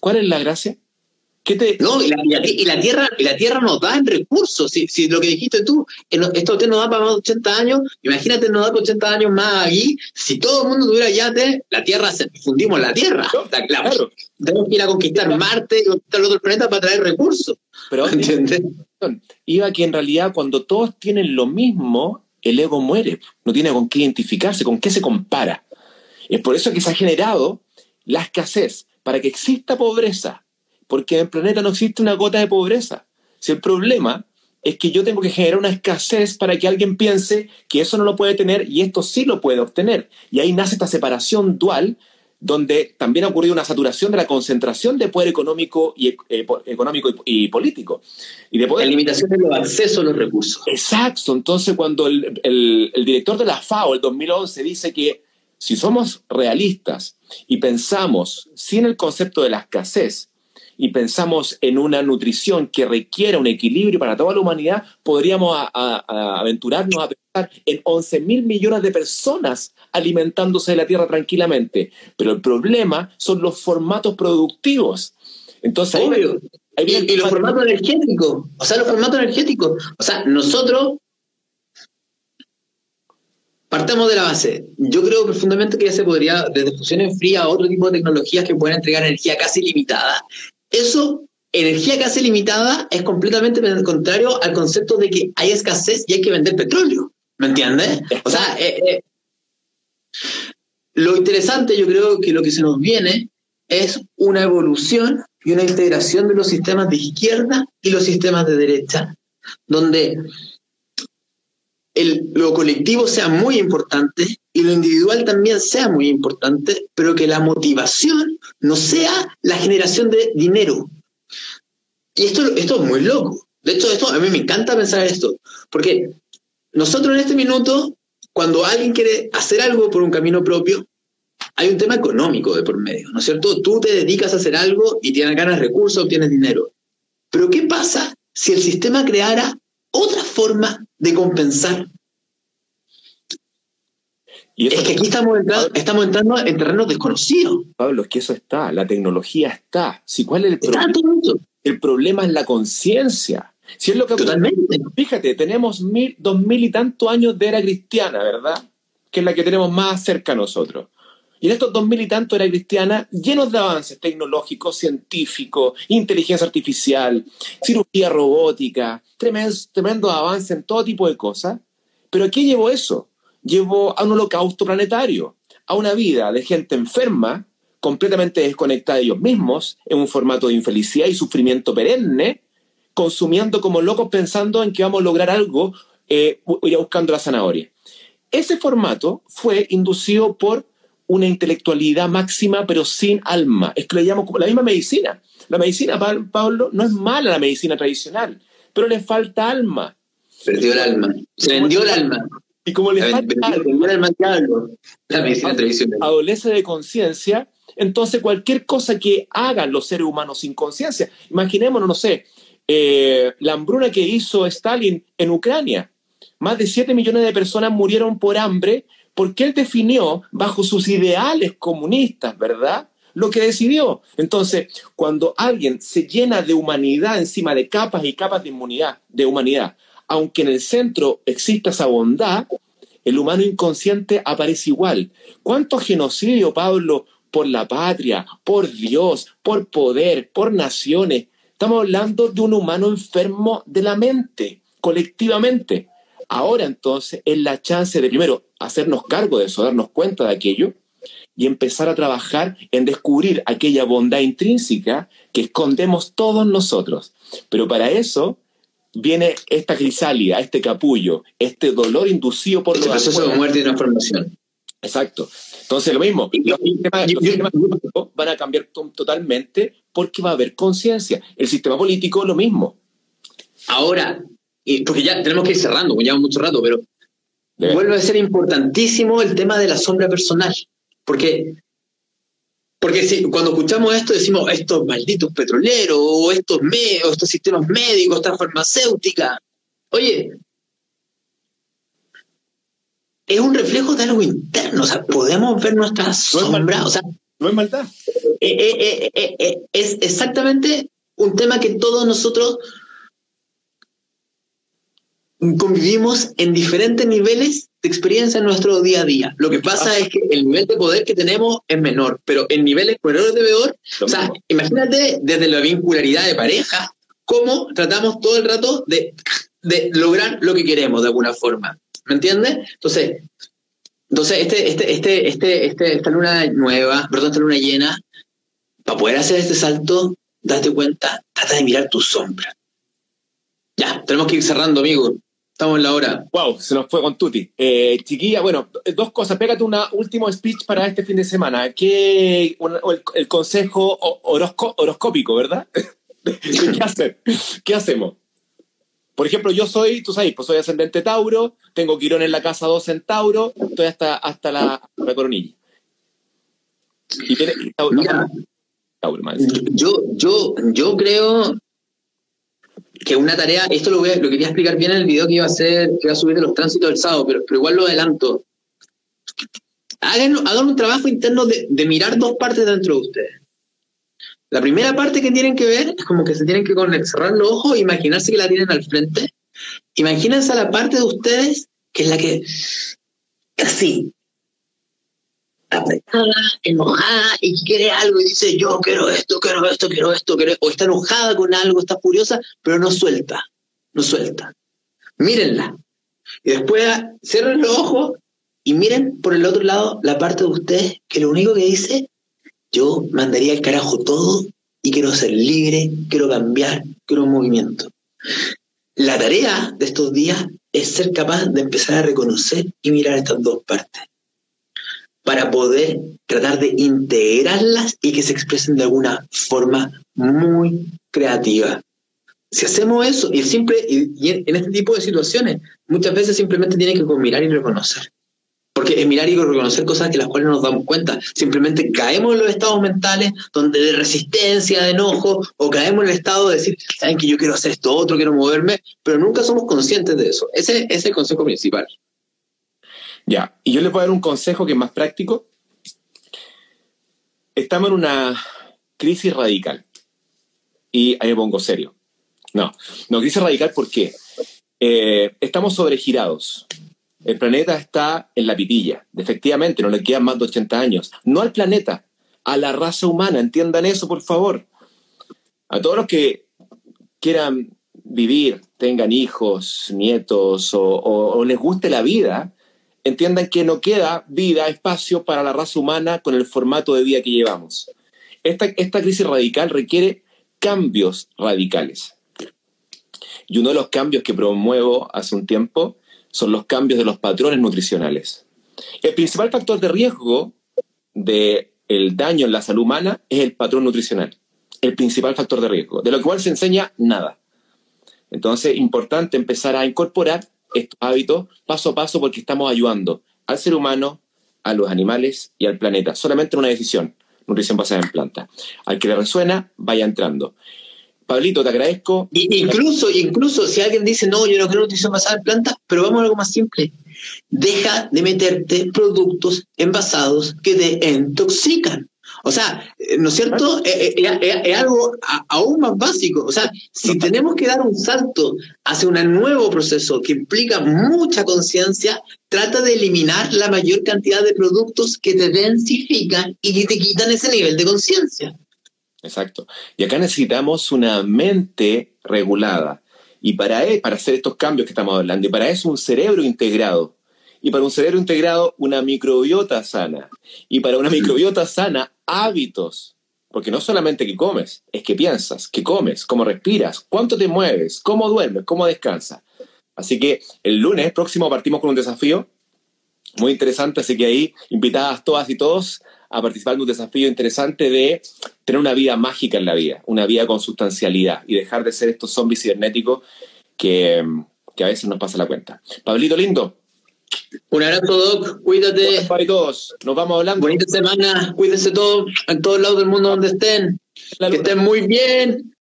¿cuál es la gracia? No, y la, tierra, la tierra nos da en recursos. Si, si lo que dijiste tú, esto te nos da para más de 80 años, imagínate nos da por 80 años más ahí. Si todo el mundo tuviera yate, la tierra, se, fundimos la tierra. claro. Tenemos que ir a conquistar Marte y conquistar otros planetas para traer recursos. Pero, ¿entiendes? Iba que en realidad cuando todos tienen lo mismo, el ego muere. No tiene con qué identificarse, con qué se compara. Es por eso que se ha generado la escasez, para que exista pobreza porque en el planeta no existe una gota de pobreza. Si el problema es que yo tengo que generar una escasez para que alguien piense que eso no lo puede tener y esto sí lo puede obtener. Y ahí nace esta separación dual donde también ha ocurrido una saturación de la concentración de poder económico y, eh, económico y, político. Y de poder. La limitación de los accesos a los recursos. Exacto. Entonces, cuando el, el director de la FAO, el 2011, dice que si somos realistas y pensamos sin el concepto de la escasez, y pensamos en una nutrición que requiera un equilibrio para toda la humanidad, podríamos aventurarnos a pensar en 11 mil millones de personas alimentándose de la tierra tranquilamente. Pero el problema son los formatos productivos. Entonces, y, los formatos energéticos. O sea, los formatos energéticos. O sea, nosotros partamos de la base. Yo creo profundamente que ya se podría, desde fusión en fría a otro tipo de tecnologías que pueden entregar energía casi limitada, eso, energía casi limitada, es completamente contrario al concepto de que hay escasez y hay que vender petróleo. ¿Me entiendes? O sea, eh, eh, lo interesante yo creo que lo que se nos viene es una evolución y una integración de los sistemas de izquierda y los sistemas de derecha, donde el, lo colectivo sea muy importante y lo individual también sea muy importante, pero que la motivación no sea la generación de dinero. Y esto, esto es muy loco. De hecho, esto, a mí me encanta pensar esto, porque nosotros en este minuto, cuando alguien quiere hacer algo por un camino propio, hay un tema económico de por medio, ¿no es cierto? Tú te dedicas a hacer algo y tienes ganas recursos, obtienes dinero. Pero ¿qué pasa si el sistema creara otra forma de compensar. Y es que aquí estamos entrando, estamos entrando en terrenos desconocidos. Pablo, es que eso está, la tecnología está. Si, ¿Cuál es el problema? El problema es la conciencia. Si es lo que Totalmente. Fíjate, tenemos mil, dos mil y tantos años de era cristiana, ¿verdad? Que es la que tenemos más cerca a nosotros. Y en estos dos mil y tantos era cristiana, llenos de avances tecnológicos, científicos, inteligencia artificial, cirugía robótica, tremendos, tremendos avances en todo tipo de cosas. Pero ¿qué llevó eso? Llevó a un holocausto planetario, a una vida de gente enferma, completamente desconectada de ellos mismos, en un formato de infelicidad y sufrimiento perenne, consumiendo como locos pensando en que vamos a lograr algo, eh, ir buscando la zanahoria. Ese formato fue inducido por una intelectualidad máxima, pero sin alma. Es que lo llamamos como la misma medicina. La medicina, Pablo, no es mala la medicina tradicional, pero le falta alma. Perdió el alma. Se vendió el alma. Y como le falta. Adolece de conciencia, entonces cualquier cosa que hagan los seres humanos sin conciencia, imaginémonos, no sé, eh, la hambruna que hizo Stalin en Ucrania. Más de 7 millones de personas murieron por hambre porque él definió bajo sus ideales comunistas, ¿verdad? Lo que decidió. Entonces, cuando alguien se llena de humanidad encima de capas y capas de inmunidad, de humanidad, aunque en el centro exista esa bondad, el humano inconsciente aparece igual. ¿Cuánto genocidio, Pablo, por la patria, por Dios, por poder, por naciones? Estamos hablando de un humano enfermo de la mente, colectivamente. Ahora entonces es la chance de primero hacernos cargo de eso, darnos cuenta de aquello y empezar a trabajar en descubrir aquella bondad intrínseca que escondemos todos nosotros. Pero para eso viene esta crisálida, este capullo, este dolor inducido por este proceso de muerte y transformación. Exacto. Entonces lo mismo, los sistemas, van a cambiar totalmente porque va a haber conciencia. El sistema político lo mismo. Ahora, porque ya tenemos que ir cerrando, ya mucho rato, pero vuelve a ser importantísimo el tema de la sombra personal. Porque, porque si, cuando escuchamos esto decimos, estos malditos petroleros, o estos, o estos sistemas médicos, esta farmacéutica. Oye, es un reflejo de algo interno, o sea, podemos ver nuestra sombra, o sea, no es maldad. Eh, eh, eh, es exactamente un tema que todos nosotros convivimos en diferentes niveles experiencia en nuestro día a día. Lo que pasa es que el nivel de poder que tenemos es menor, pero en niveles menores de peor, o sea, imagínate desde la vincularidad de pareja, cómo tratamos todo el rato de, de lograr lo que queremos de alguna forma. ¿Me entiendes? Entonces, entonces este, este, este, este, este, esta luna nueva, perdón, esta luna llena, para poder hacer este salto, date cuenta, trata de mirar tu sombra. Ya, tenemos que ir cerrando, amigo. Estamos en la hora. Wow, se nos fue con Tuti. Eh, chiquilla, bueno, dos cosas. Pégate un último speech para este fin de semana. ¿Qué, el, consejo horoscópico, ¿verdad? ¿Qué hacer? ¿Qué hacemos? Por ejemplo, yo soy, tú sabes, pues soy ascendente Tauro, tengo Quirón en la casa 2 en Tauro, estoy hasta, hasta la, coronilla. Y tiene, Tauro, yo, yo, yo creo que una tarea, esto lo, lo quería explicar bien en el video que iba a hacer, que iba a subir de los tránsitos del sábado, pero, pero igual lo adelanto. Hagan, hagan un trabajo interno de, de, mirar dos partes dentro de ustedes. La primera parte que tienen que ver es como que se tienen que cerrar los ojos imaginarse que la tienen al frente. Imagínense a la parte de ustedes que es la que casi apretada, enojada y quiere algo y dice yo quiero esto, quiero esto, quiero esto, quiero o está enojada con algo, está furiosa, pero no suelta, no suelta. Mírenla. Y después cierren los ojos y miren por el otro lado la parte de ustedes que lo único que dice, yo mandaría el carajo todo y quiero ser libre, quiero cambiar, quiero un movimiento. La tarea de estos días es ser capaz de empezar a reconocer y mirar estas dos partes para poder tratar de integrarlas y que se expresen de alguna forma muy creativa. Si hacemos eso, y, simple, y, en este tipo de situaciones, muchas veces simplemente tiene que mirar y reconocer. Porque es mirar y reconocer cosas que las cuales no nos damos cuenta. Simplemente caemos en los estados mentales donde de resistencia, de enojo, o caemos en el estado de decir, saben que yo quiero hacer esto, otro, quiero moverme, pero nunca somos conscientes de eso. Ese, ese es el consejo principal. Ya, y yo les voy a dar un consejo que es más práctico. Estamos en una crisis radical y ahí me pongo serio. No, no, crisis radical, ¿por qué? Eh, estamos sobregirados. El planeta está en la pitilla. Efectivamente, no le quedan más de 80 años. No al planeta, a la raza humana. Entiendan eso, por favor. A todos los que quieran vivir, tengan hijos, nietos o, les guste la vida, entiendan que no queda vida, espacio para la raza humana con el formato de vida que llevamos. Esta, crisis radical requiere cambios radicales. Y uno de los cambios que promuevo hace un tiempo son los cambios de los patrones nutricionales. El principal factor de riesgo del el daño en la salud humana es el patrón nutricional. El principal factor de riesgo, de lo cual se enseña nada. Entonces, importante empezar a incorporar estos hábitos paso a paso porque estamos ayudando al ser humano, a los animales y al planeta. Solamente una decisión, nutrición basada en planta. Al que le resuena, vaya entrando. Pablito, te agradezco. incluso, incluso si alguien dice, no, yo no quiero nutrición basada en plantas, pero vamos a algo más simple. Deja de meterte productos envasados que te intoxican. O sea, eh, ¿no es cierto? Eh, eh, es, algo aún más básico. O sea, si tenemos que dar un salto hacia un nuevo proceso que implica mucha conciencia, trata de eliminar la mayor cantidad de productos que te densifican y que te quitan ese nivel de conciencia. Exacto. Y acá necesitamos una mente regulada. Y para, e, para hacer estos cambios que estamos hablando, y para eso un cerebro integrado. Y para un cerebro integrado, una microbiota sana. Y para una microbiota sana, hábitos. Porque no solamente que comes, es que piensas, que comes, cómo respiras, cuánto te mueves, cómo duermes, cómo descansas. Así que el lunes próximo partimos con un desafío muy interesante, así que ahí invitadas todas y todos a participar en un desafío interesante de tener una vida mágica en la vida, una vida con sustancialidad y dejar de ser estos zombies cibernéticos que, que a veces nos pasa la cuenta. Pablito lindo. Un abrazo, Doc. Cuídate. Para todos. Nos vamos hablando. Bonita semana. Cuídense todos en todos lados del mundo donde estén. Que estén muy bien.